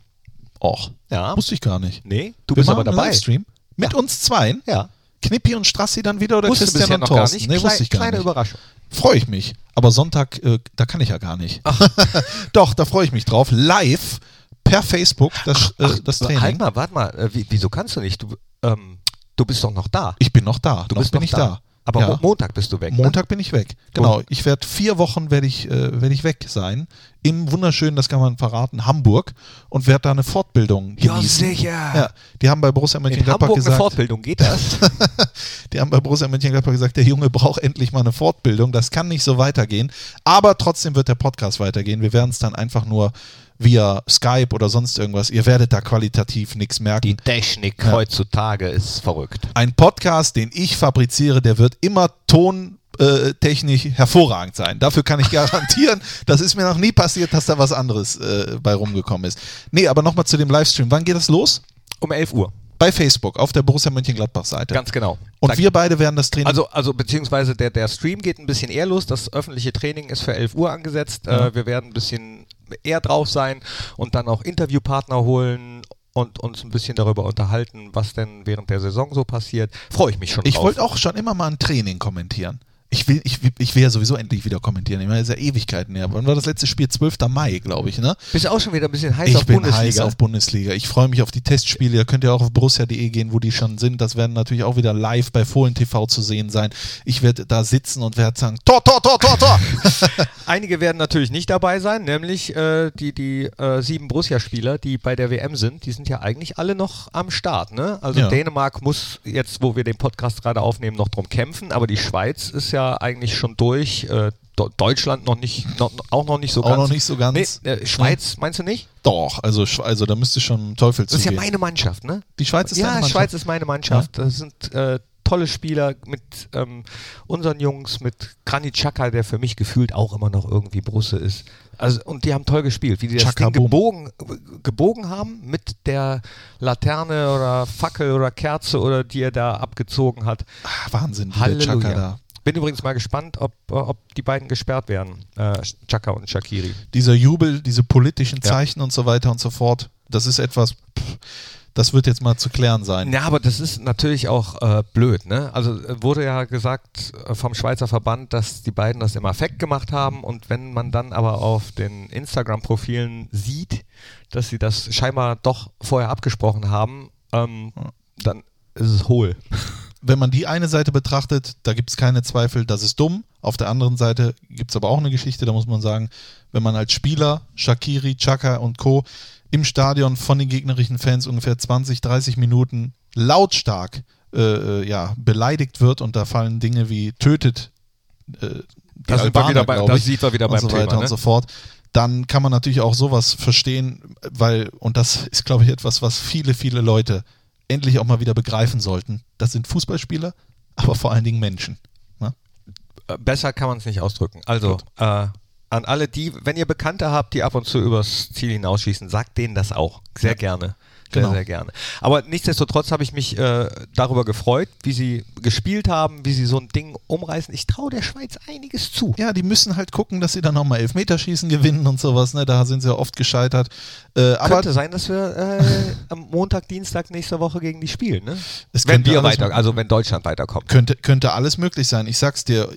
Och, Ja. wusste ich gar nicht. Nee, du Wir bist aber dabei. Livestream mit uns zweien. Ja. Knippi und Strassi dann wieder oder Wusste Christian und Thorsten? nicht. Nee, Klei- wusste ich gar kleine nicht. Überraschung. Freue ich mich. Aber Sonntag, äh, da kann ich ja gar nicht. Doch, da freue ich mich drauf. Live per Facebook das, äh, das Training. Halt mal, warte mal. Äh, wie, wieso kannst du nicht? Du, ähm, du bist doch noch da. Ich bin noch da. Du noch bist bin noch ich da. da. Aber Ja. Mo- Montag bist du weg. ne? Montag bin ich weg. Genau. Ich werde vier Wochen werde ich, äh, werde ich weg sein. Im wunderschönen, das kann man verraten, Hamburg und werde da eine Fortbildung Ja, genießen. sicher. Ja, die haben bei Borussia Mönchengladbach Hamburg eine gesagt, Fortbildung, geht das? die haben bei Borussia Mönchengladbach gesagt, der Junge braucht endlich mal eine Fortbildung. Das kann nicht so weitergehen. Aber trotzdem wird der Podcast weitergehen. Wir werden es dann einfach nur via Skype oder sonst irgendwas. Ihr werdet da qualitativ nichts merken. Die Technik Ja. heutzutage ist verrückt. Ein Podcast, den ich fabriziere, der wird immer tontechnisch hervorragend sein. Dafür kann ich garantieren. das ist mir noch nie passiert, dass da was anderes äh, bei rumgekommen ist. Nee, aber nochmal zu dem Livestream. Wann geht das los? Um 11 Uhr. Bei Facebook, auf der Borussia Mönchengladbach-Seite. Ganz genau. Und Da- wir beide werden das Training. Also, also beziehungsweise der, der Stream geht ein bisschen eher los. Das öffentliche Training ist für 11 Uhr angesetzt. Ja. Äh, wir werden ein bisschen eher drauf sein und dann auch Interviewpartner holen und uns ein bisschen darüber unterhalten, was denn während der Saison so passiert. Freue ich mich schon ich wollte auch schon immer mal ein Training kommentieren. Ich will, ich, will- ich will ja sowieso endlich wieder kommentieren. Ich meine, das ist ja Ewigkeiten her. Wann war das letzte Spiel? 12. Mai, glaube ich, ne? Bist du auch schon wieder ein bisschen heiß Ich auf bin Bundesliga? heiß auf Bundesliga. Ich freue mich auf die Testspiele. Ihr könnt ja auch auf borussia.de gehen, wo die schon sind. Das werden natürlich auch wieder live bei Fohlen TV zu sehen sein. Ich werde da sitzen und werde sagen, Tor, Tor, Tor, Tor, Tor. Einige werden natürlich nicht dabei sein, nämlich äh, die, die äh, sieben Borussia-Spieler, die bei der WM sind, die sind ja eigentlich alle noch am Start. Ne? Also Ja. Dänemark muss jetzt, wo wir den Podcast gerade aufnehmen, noch drum kämpfen, aber die Schweiz ist ja eigentlich schon durch. Äh, Deutschland noch nicht, noch, auch noch nicht so Auch ganz. noch nicht so ganz. Nee, äh, Schweiz, meinst du nicht? Doch, also, also da müsste schon Teufel Das ist ja meine Mannschaft, ne? Die Schweiz ist ja, deine Mannschaft? Schweiz ist meine Mannschaft. Das sind äh, tolle Spieler mit ähm, unseren Jungs, mit Granit Xhaka, der für mich gefühlt auch immer noch irgendwie Brusse ist. also und die haben toll gespielt, wie die das Chaka Ding gebogen, gebogen haben mit der Laterne oder Fackel oder Kerze oder die er da abgezogen hat. Ah, Wahnsinn, wie der Chaka Halleluja. da. Bin übrigens mal gespannt, ob, äh, ob die beiden gesperrt werden, äh, Chaka und Shakiri. Dieser Jubel, diese politischen Ja. Zeichen und so weiter und so fort, das ist etwas, pff, das wird jetzt mal zu klären sein. Ja, aber das ist natürlich auch äh, blöd, ne? Also äh, wurde ja gesagt äh, vom Schweizer Verband, dass die beiden das im Affekt gemacht haben und wenn man dann aber auf den Instagram-Profilen sieht, dass sie das scheinbar doch vorher abgesprochen haben, ähm, dann ist es hohl. wenn man die eine Seite betrachtet, da gibt es keine Zweifel, das ist dumm. Auf der anderen Seite gibt es aber auch eine Geschichte, da muss man sagen, wenn man als Spieler, Shakiri, Chaka und Co. im Stadion von den gegnerischen Fans ungefähr 20, 30 Minuten lautstark äh, äh, ja, beleidigt wird und da fallen Dinge wie tötet äh, Da Albaner, wieder bei- da ich, sieht man wieder und beim so weiter Thema, und ne? so fort. Dann kann man natürlich auch sowas verstehen, weil, und das ist, glaube ich, etwas, was viele, viele Leute endlich auch mal wieder begreifen sollten. Das sind Fußballspieler, aber vor allen Dingen Menschen. Ne? Äh, Besser kann man es nicht ausdrücken. Also äh, an alle die, wenn ihr Bekannte habt, die ab und zu übers Ziel hinausschießen, sagt denen das auch. Sehr Ja. gerne. Sehr, Genau. sehr gerne. Aber nichtsdestotrotz habe ich mich äh, darüber gefreut, wie sie gespielt haben, wie sie so ein Ding umreißen. Ich traue der Schweiz einiges zu. Ja, die müssen halt gucken, dass sie dann nochmal Elfmeterschießen gewinnen und sowas. Ne? Da sind sie ja oft gescheitert. Äh, aber Könnte sein, dass wir äh, am Montag, Dienstag nächste Woche gegen die spielen. Ne? Wenn wir weiter, also wenn Deutschland weiterkommt. könnte, könnte alles möglich sein. Ich sag's dir,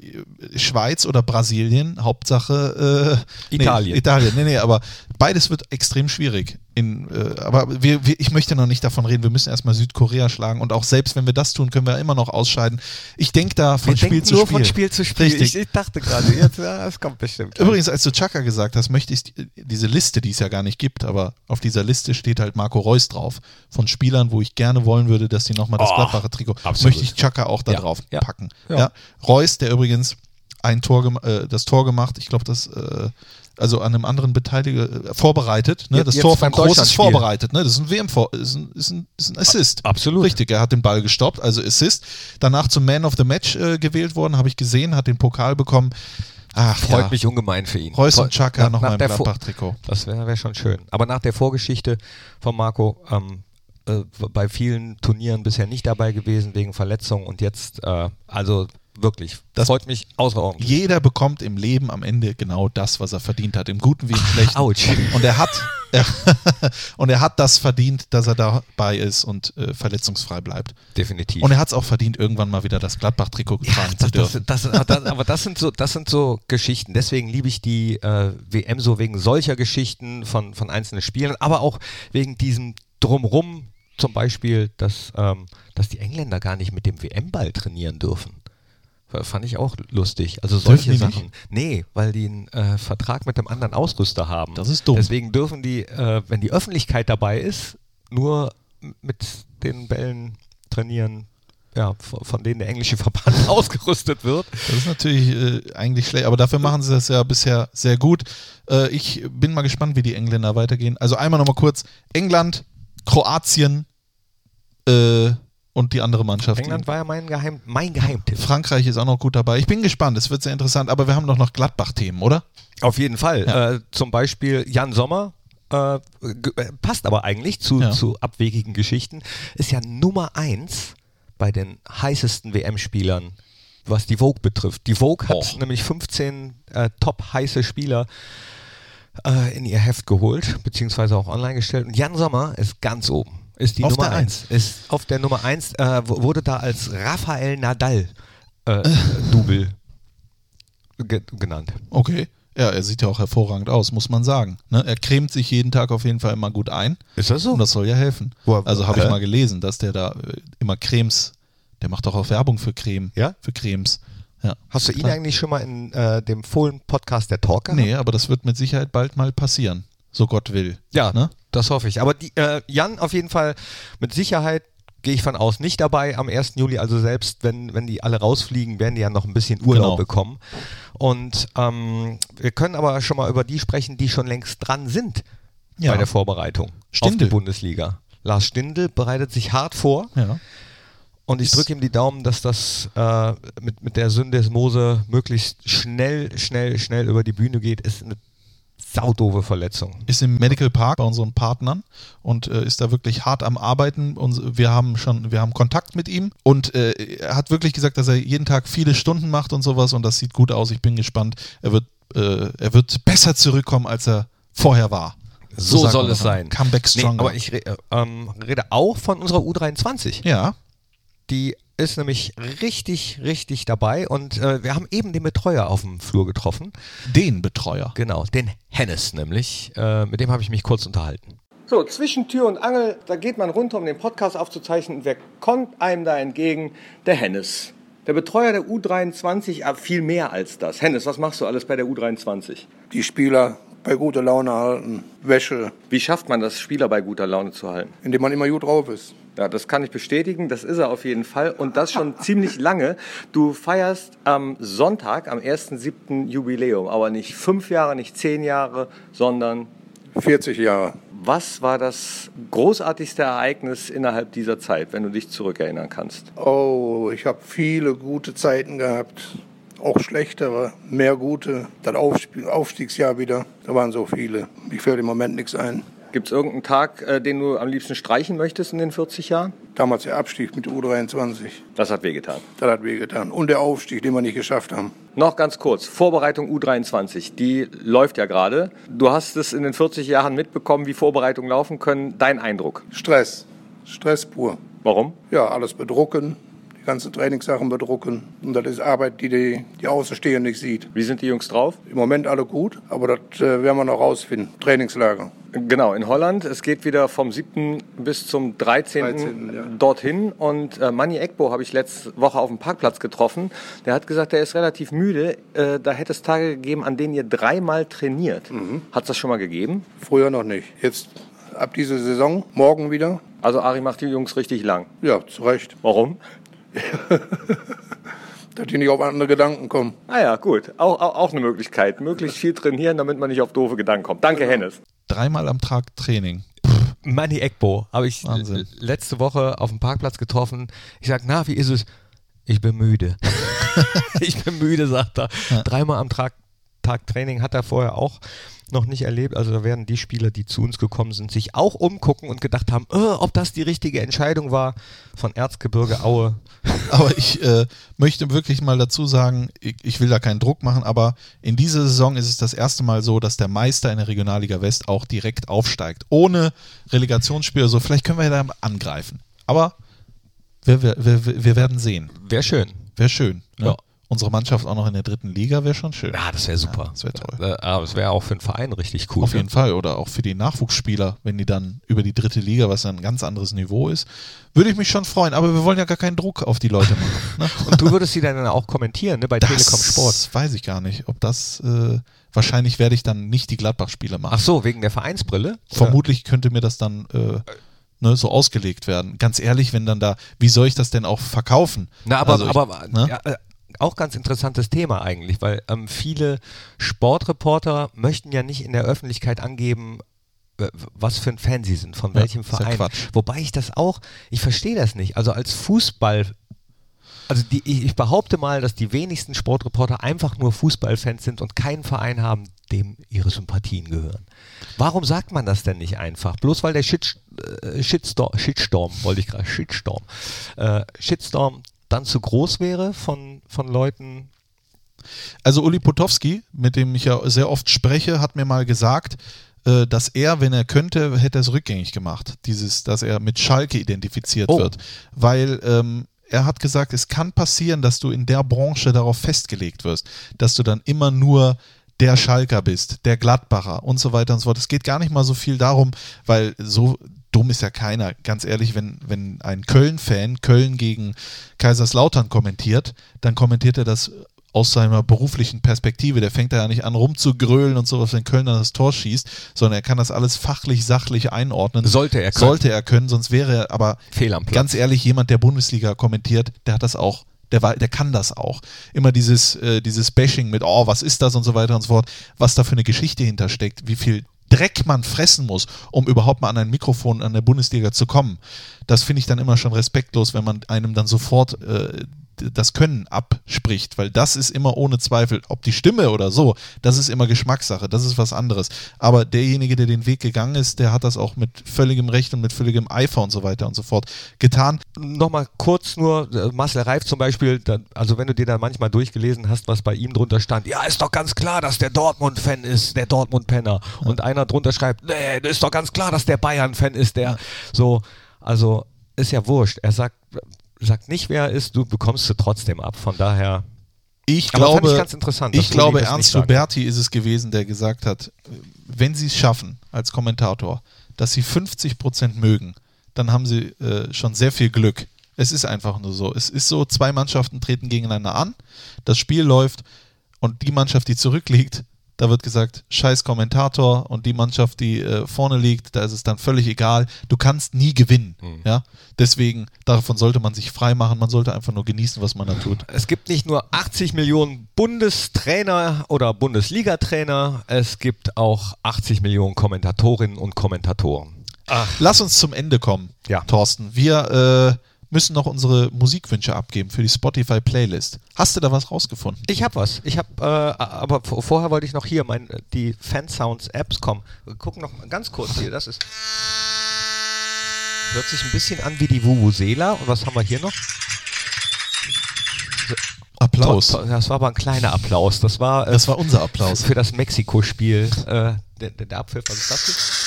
Schweiz oder Brasilien, Hauptsache äh, Italien. Nee, Italien, nee, nee, aber beides wird extrem schwierig. In, äh, aber wir, wir, ich möchte noch nicht davon reden, wir müssen erstmal Südkorea schlagen und auch selbst wenn wir das tun, können wir immer noch ausscheiden. Ich denke da von wir Spiel zu nur Spiel. von Spiel zu Spiel. Richtig. Ich, ich dachte gerade, jetzt, ja, es kommt bestimmt. Übrigens, als du Chaka gesagt hast, möchte ich die- diese Liste, die es ja gar nicht gibt, aber auf dieser Liste steht halt Marco Reus drauf. Von Spielern, wo ich gerne wollen würde, dass die nochmal das Oh, Gladbacher Trikot, absolut. möchte ich Chaka auch da Ja, drauf ja, packen. ja. Ja. Reus, der übrigens ein Tor, äh, das Tor gemacht, ich glaube, das, äh, also an einem anderen Beteiliger äh, vorbereitet. Ne? Das jetzt Tor von Groß ist vorbereitet. Ne? Das ist ein WM, ist ein, ist ein, ist ein Assist. absolut. Richtig, er hat den Ball gestoppt, also Assist. Danach zum Man of the Match äh, gewählt worden, habe ich gesehen, hat den Pokal bekommen. Ach, Freut ja. mich ungemein für ihn. Reus und Chaka nach- nochmal im Gladbach-Trikot. Das wäre wär schon schön. Aber nach der Vorgeschichte von Marco ähm, äh, bei vielen Turnieren bisher nicht dabei gewesen wegen Verletzungen und jetzt, äh, also wirklich, Das- freut mich außerordentlich. Jeder bekommt im Leben am Ende genau das, was er verdient hat, im Guten wie im Schlechten. Autsch. Und er hat er, und er hat das verdient, dass er dabei ist und äh, verletzungsfrei bleibt. Definitiv. Und er hat es auch verdient, irgendwann mal wieder das Gladbach-Trikot zu das, das, dürfen. das, das, das, aber das sind so, das sind so Geschichten. Deswegen liebe ich die äh, WM so wegen solcher Geschichten von, von einzelnen Spielen, aber auch wegen diesem Drumrum, zum Beispiel, dass, ähm, dass die Engländer gar nicht mit dem WM-Ball trainieren dürfen. Fand ich auch lustig. Also solche Sachen. nicht? Nee, weil die einen äh, Vertrag mit einem anderen Ausrüster haben. Das ist dumm. Deswegen dürfen die, äh, wenn die Öffentlichkeit dabei ist, nur mit den Bällen trainieren, ja, von denen der englische Verband ausgerüstet wird. Das ist natürlich äh, eigentlich schlecht, aber dafür machen sie das ja bisher sehr gut. Äh, ich bin mal gespannt, wie die Engländer weitergehen. Also einmal nochmal kurz: England, Kroatien äh, und die andere Mannschaft. England war ja mein, Geheim, mein Geheimtipp. Frankreich ist auch noch gut dabei. Ich bin gespannt, es wird sehr interessant, aber wir haben doch noch Gladbach-Themen, oder? Auf jeden Fall. Ja. Äh, zum Beispiel Jan Sommer. Äh, äh, passt aber eigentlich zu, Ja. zu abwegigen Geschichten. Ist ja Nummer eins bei den heißesten WM-Spielern, was die Vogue betrifft. Die Vogue hat Och. nämlich 15 äh, top heiße Spieler äh, in ihr Heft geholt, beziehungsweise auch online gestellt. Und Jan Sommer ist ganz oben. Ist die Auf Nummer der eins. Ist auf der Nummer eins, äh, w- wurde da als Rafael Nadal äh, Double ge genannt. Okay. Ja, er sieht ja auch hervorragend aus, muss man sagen. Ne? Er cremt sich jeden Tag auf jeden Fall immer gut ein. Ist das so? Und das soll ja helfen. Wo- also habe ich mal gelesen, dass der da äh, immer Cremes, der macht doch auch Werbung für Creme. Ja? Für Cremes. Ja. Hast du ihn Klar. eigentlich schon mal in äh, dem Fohlen-Podcast der Talk gehabt? Nee, aber das wird mit Sicherheit bald mal passieren. So Gott will. Ja, Ne? Das hoffe ich. Aber die, äh, Jan auf jeden Fall mit Sicherheit gehe ich von aus nicht dabei am 1. Juli. Also selbst wenn, wenn die alle rausfliegen, werden die ja noch ein bisschen Urlaub Genau. bekommen. Und ähm, wir können aber schon mal über die sprechen, die schon längst dran sind Ja. bei der Vorbereitung auf Stindl. die Bundesliga. Lars Stindl bereitet sich hart vor Ja. und ich drücke ihm die Daumen, dass das äh, mit, mit der Syndesmose möglichst schnell, schnell, schnell über die Bühne geht. Ist eine saudove Verletzung. ist im Medical Park bei unseren Partnern und äh, ist da wirklich hart am Arbeiten. Und wir haben schon, wir haben Kontakt mit ihm und äh, er hat wirklich gesagt, dass er jeden Tag viele Stunden macht und sowas und das sieht gut aus. Ich bin gespannt. Er wird, äh, er wird besser zurückkommen, als er vorher war. So, sagt soll es sein. Comeback Nee, stronger. aber ich re äh, ähm, rede auch von unserer U23. ja, Die ist nämlich richtig, richtig dabei und äh, wir haben eben den Betreuer auf dem Flur getroffen. den Betreuer. Genau, den Hennes nämlich. Äh, mit dem habe ich mich kurz unterhalten. So, zwischen Tür und Angel, da geht man runter, um den Podcast aufzuzeichnen. Wer kommt einem da entgegen? Der Hennes. Der Betreuer der U23, aber viel mehr als das. Hennes, was machst du alles bei der U23? die Spieler bei guter Laune halten, Wäsche, Wie schafft man das, Spieler bei guter Laune zu halten? indem man immer gut drauf ist. Ja, das kann ich bestätigen. Das ist er auf jeden Fall. Und das schon ziemlich lange. Du feierst am Sonntag, am 1.7. Jubiläum. Aber nicht fünf Jahre, nicht zehn Jahre, sondern 40 Jahre. was war das großartigste Ereignis innerhalb dieser Zeit, wenn du dich zurückerinnern kannst? Oh, ich habe viele gute Zeiten gehabt. Auch schlechtere, mehr gute. Das Aufstieg, Aufstiegsjahr wieder, da waren so viele. Mir fällt im Moment nichts ein. Gibt es irgendeinen Tag, äh, den du am liebsten streichen möchtest in den 40 Jahren? Damals der Abstieg mit U23, Das hat wehgetan. das hat wehgetan. Und der Aufstieg, den wir nicht geschafft haben. Noch ganz kurz, Vorbereitung U23, die läuft ja gerade. Du hast es in den 40 Jahren mitbekommen, wie Vorbereitungen laufen können. Dein Eindruck? Stress, Stress pur. Warum? Ja, alles bedrucken, die ganzen Trainingssachen bedrucken. Und das ist Arbeit, die die, die Außenstehende nicht sieht. Wie sind die Jungs drauf? Im Moment alle gut, aber das äh, werden wir noch rausfinden. Trainingslager. Genau, in Holland. Es geht wieder vom 7. bis zum 13. 13., ja. dorthin. Und äh, Manny Ekbo habe ich letzte Woche auf dem Parkplatz getroffen. Der hat gesagt, er ist relativ müde. Äh, da hätte es Tage gegeben, an denen ihr dreimal trainiert. Hat es das schon mal gegeben? Früher noch nicht. Jetzt ab dieser Saison, morgen wieder. Also Ari macht die Jungs richtig lang. Ja, zu Recht. Warum? Dass die nicht auf andere Gedanken kommen. Ah ja, gut. Auch, auch, auch eine Möglichkeit. Möglichst viel trainieren, damit man nicht auf doofe Gedanken kommt. Danke, Hennes. Dreimal am Tag Training. Manny Ekbo habe ich Wahnsinn. letzte Woche auf dem Parkplatz getroffen. Ich sag, na, wie ist es? Ich bin müde. ich bin müde, sagt er. Dreimal am Tag, Tag Training hat er vorher auch noch nicht erlebt. Also da werden die Spieler, die zu uns gekommen sind, sich auch umgucken und gedacht haben, äh, ob das die richtige Entscheidung war von Erzgebirge Aue. Aber ich äh, möchte wirklich mal dazu sagen, ich, ich will da keinen Druck machen, aber in dieser Saison ist es das erste Mal so, dass der Meister in der Regionalliga West auch direkt aufsteigt. Ohne Relegationsspiel so. Vielleicht können wir ja da angreifen. Aber wir, wir, wir, wir werden sehen. Wäre schön. Wäre schön. Ne? Ja. Unsere Mannschaft auch noch in der dritten Liga wäre schon schön. Ja, das wäre super. Ja, das wäre toll. Äh, aber es wäre auch für den Verein richtig cool. Auf jeden Fall. Oder auch für die Nachwuchsspieler, wenn die dann über die dritte Liga, was dann ein ganz anderes Niveau ist, würde ich mich schon freuen. Aber wir wollen ja gar keinen Druck auf die Leute machen. Ne? Und du würdest sie dann auch kommentieren, ne, bei Telekom Sport. Das weiß ich gar nicht. Ob das, äh, wahrscheinlich werde ich dann nicht die Gladbach-Spiele machen. Ach so, wegen der Vereinsbrille? Vermutlich könnte mir das dann äh, ne, so ausgelegt werden. Ganz ehrlich, wenn dann da, wie soll ich das denn auch verkaufen? Na, aber, Also ich- aber ne? ja, äh, auch ganz interessantes Thema eigentlich, weil ähm, viele Sportreporter möchten ja nicht in der Öffentlichkeit angeben, äh, was für ein Fan sie sind, von Ja, welchem ja Verein. Quatsch. Wobei ich das auch, ich verstehe das nicht. Also als Fußball, also die, ich ich behaupte mal, dass die wenigsten Sportreporter einfach nur Fußballfans sind und keinen Verein haben, dem ihre Sympathien gehören. Warum sagt man das denn nicht einfach? Bloß weil der Shit, äh, Shitstorm, Shitstorm, wollte ich gerade, Shitstorm, äh, Shitstorm dann zu groß wäre von, von Leuten. Also Uli Potowski, mit dem ich ja sehr oft spreche, hat mir mal gesagt, äh, dass er, wenn er könnte, hätte er es rückgängig gemacht. Dieses, dass er mit Schalke identifiziert Oh. wird. Weil ähm, er hat gesagt, es kann passieren, dass du in der Branche darauf festgelegt wirst, dass du dann immer nur der Schalker bist, der Gladbacher und so weiter und so fort. Es geht gar nicht mal so viel darum, weil so dumm ist ja keiner. Ganz ehrlich, wenn, wenn ein Köln-Fan Köln gegen Kaiserslautern kommentiert, dann kommentiert er das aus seiner beruflichen Perspektive. Der fängt da ja nicht an rumzugrölen und sowas, wenn Köln dann das Tor schießt, sondern er kann das alles fachlich, sachlich einordnen. Sollte er können. Sollte er können, sonst wäre er aber Fehl am Platz. ganz ehrlich, jemand, der Bundesliga kommentiert, der hat das auch. Der, der kann das auch. Immer dieses, äh, dieses Bashing mit, oh, was ist das und so weiter und so fort, was da für eine Geschichte hintersteckt, wie viel Dreck man fressen muss, um überhaupt mal an ein Mikrofon an der Bundesliga zu kommen. Das finde ich dann immer schon respektlos, wenn man einem dann sofort äh, das Können abspricht, weil das ist immer ohne Zweifel, ob die Stimme oder so, das ist immer Geschmackssache, das ist was anderes. Aber derjenige, der den Weg gegangen ist, der hat das auch mit völligem Recht und mit völligem Eifer und so weiter und so fort getan. Nochmal kurz nur, äh, Marcel Reif zum Beispiel, also wenn du dir da manchmal durchgelesen hast, was bei ihm drunter stand, ja, ist doch ganz klar, dass der Dortmund-Fan ist, der Dortmund-Penner. Und einer drunter schreibt, nee, ist doch ganz klar, dass der Bayern-Fan ist, der so, also ist ja wurscht. Er sagt, sagt nicht, wer er ist, du bekommst sie trotzdem ab. Von daher. Ich glaube, ich ganz interessant, ich glaube Ernst. Roberti ist es gewesen, der gesagt hat, wenn sie es schaffen als Kommentator, dass sie 50 Prozent mögen, dann haben sie äh, schon sehr viel Glück. Es ist einfach nur so. Es ist so, zwei Mannschaften treten gegeneinander an, das Spiel läuft und die Mannschaft, die zurückliegt, da wird gesagt, scheiß Kommentator und die Mannschaft, die äh, vorne liegt, da ist es dann völlig egal. Du kannst nie gewinnen. Hm. Ja? Deswegen, davon sollte man sich frei machen. Man sollte einfach nur genießen, was man da tut. Es gibt nicht nur 80 Millionen Bundestrainer oder Bundesliga-Trainer, es gibt auch 80 Millionen Kommentatorinnen und Kommentatoren. Lass uns zum Ende kommen, Ja. Thorsten. Wir äh, müssen noch unsere Musikwünsche abgeben für die Spotify-Playlist. Hast du da was rausgefunden? Ich habe was. Ich habe, äh, aber vorher wollte ich noch hier mein, die Fansounds-Apps kommen. Wir gucken noch mal ganz kurz hier. Das ist. Hört sich ein bisschen an wie die Vuvuzela. Und was haben wir hier noch? Applaus. Das war aber ein kleiner Applaus. Das war, äh, Das war unser Applaus. für das Mexiko-Spiel. Äh, der, der, der Abpfiff, was ist das hier?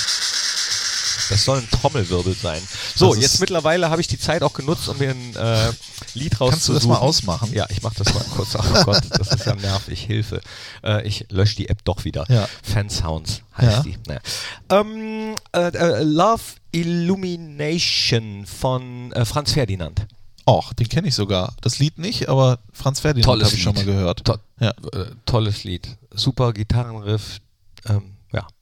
Das soll ein Trommelwirbel sein. So, Das jetzt mittlerweile habe ich die Zeit auch genutzt, um mir ein äh, Lied rauszusuchen. Kannst du das mal ausmachen? Ja, ich mache das mal kurz. Oh Gott, das ist ja nervig. Hilfe. Äh, ich lösche die App doch wieder. Ja. Fansounds heißt Ja. die. Naja. Ähm, äh, äh, Love Illumination von äh, Franz Ferdinand. Och, den kenne ich sogar. Das Lied nicht, aber Franz Ferdinand habe ich schon mal Lied. gehört. To Ja. äh, tolles Lied. Super Gitarrenriff. Ähm.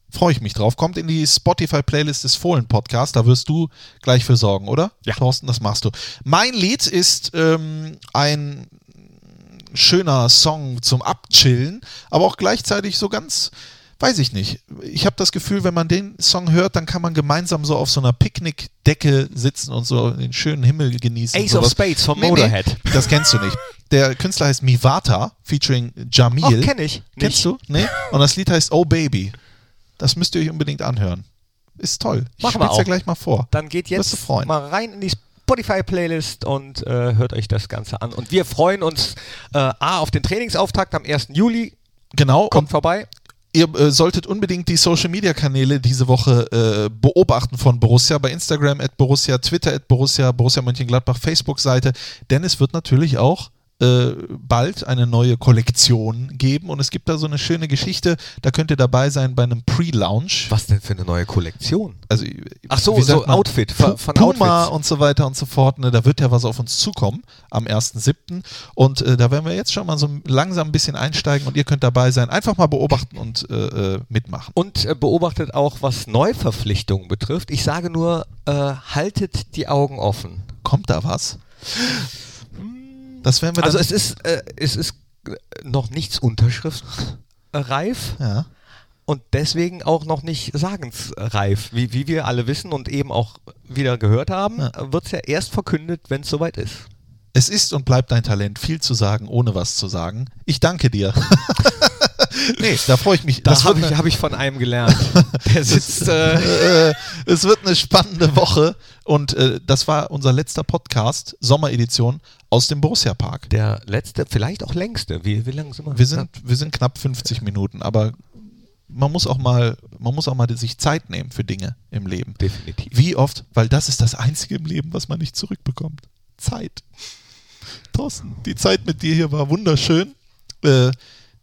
Freue ich mich drauf. Kommt in die Spotify-Playlist des Fohlen-Podcasts. Da wirst du gleich für sorgen, oder? Ja. Thorsten, das machst du. Mein Lied ist ähm, ein schöner Song zum Abchillen, aber auch gleichzeitig so ganz, weiß ich nicht. Ich habe das Gefühl, wenn man den Song hört, dann kann man gemeinsam so auf so einer Picknickdecke sitzen und so den schönen Himmel genießen. Ace of. Spades von Nee, Motorhead. Nee, das kennst du nicht. Der Künstler heißt Mivata, featuring Jamil. Ach, kenn ich. Kennst Nicht. du? Nee? Und das Lied heißt Oh Baby. Das müsst ihr euch unbedingt anhören. Ist toll. Ich Machen wir spiel's ja auch. gleich mal vor. Dann geht jetzt mal rein in die Spotify-Playlist und äh, hört euch das Ganze an. Und wir freuen uns äh, A auf den Trainingsauftakt am 1. Juli. Genau. Kommt vorbei. ihr äh, solltet unbedingt die Social Media Kanäle diese Woche äh, beobachten von Borussia bei Instagram at Borussia, Twitter at Borussia, Borussia Mönchengladbach Facebook-Seite, denn es wird natürlich auch äh, bald eine neue Kollektion geben und es gibt da so eine schöne Geschichte, da könnt ihr dabei sein bei einem Pre-Launch. Was denn für eine neue Kollektion? Also, Ach so, so man? Outfit, von- von Puma Outfits. und so weiter und so fort. Ne, da wird ja was auf uns zukommen am 1.7. Und äh, da werden wir jetzt schon mal so langsam ein bisschen einsteigen und ihr könnt dabei sein. Einfach mal beobachten und äh, äh, mitmachen. Und äh, beobachtet auch, was Neuverpflichtungen betrifft. Ich sage nur, äh, haltet die Augen offen. Kommt da was? Das werden wir dann. Also es ist, äh, es ist äh, noch nichts unterschriftsreif ja. und deswegen auch noch nicht sagensreif. Wie, wie wir alle wissen und eben auch wieder gehört haben, Ja. wird es ja erst verkündet, wenn es soweit ist. Es ist und bleibt dein Talent, viel zu sagen, ohne was zu sagen. Ich danke dir. nee, da freue ich mich. Das habe ich, hab ich von einem gelernt. Der sitzt. Äh, äh, es wird eine spannende Woche und äh, das war unser letzter Podcast, Sommeredition aus dem Borussia Park. der letzte, vielleicht auch längste. Wie, wie lange sind wir? Wir sind, wir sind knapp 50 Minuten, aber man muss auch mal, man muss auch mal sich Zeit nehmen für Dinge im Leben. Definitiv. Wie oft, weil das ist das Einzige im Leben, was man nicht zurückbekommt. Zeit. Thorsten, die Zeit mit dir hier war wunderschön. Äh,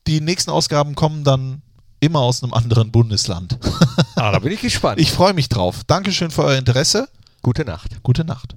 die nächsten Ausgaben kommen dann immer aus einem anderen Bundesland. Ah, da bin ich gespannt. Ich freue mich drauf. Dankeschön für euer Interesse. Gute Nacht. Gute Nacht.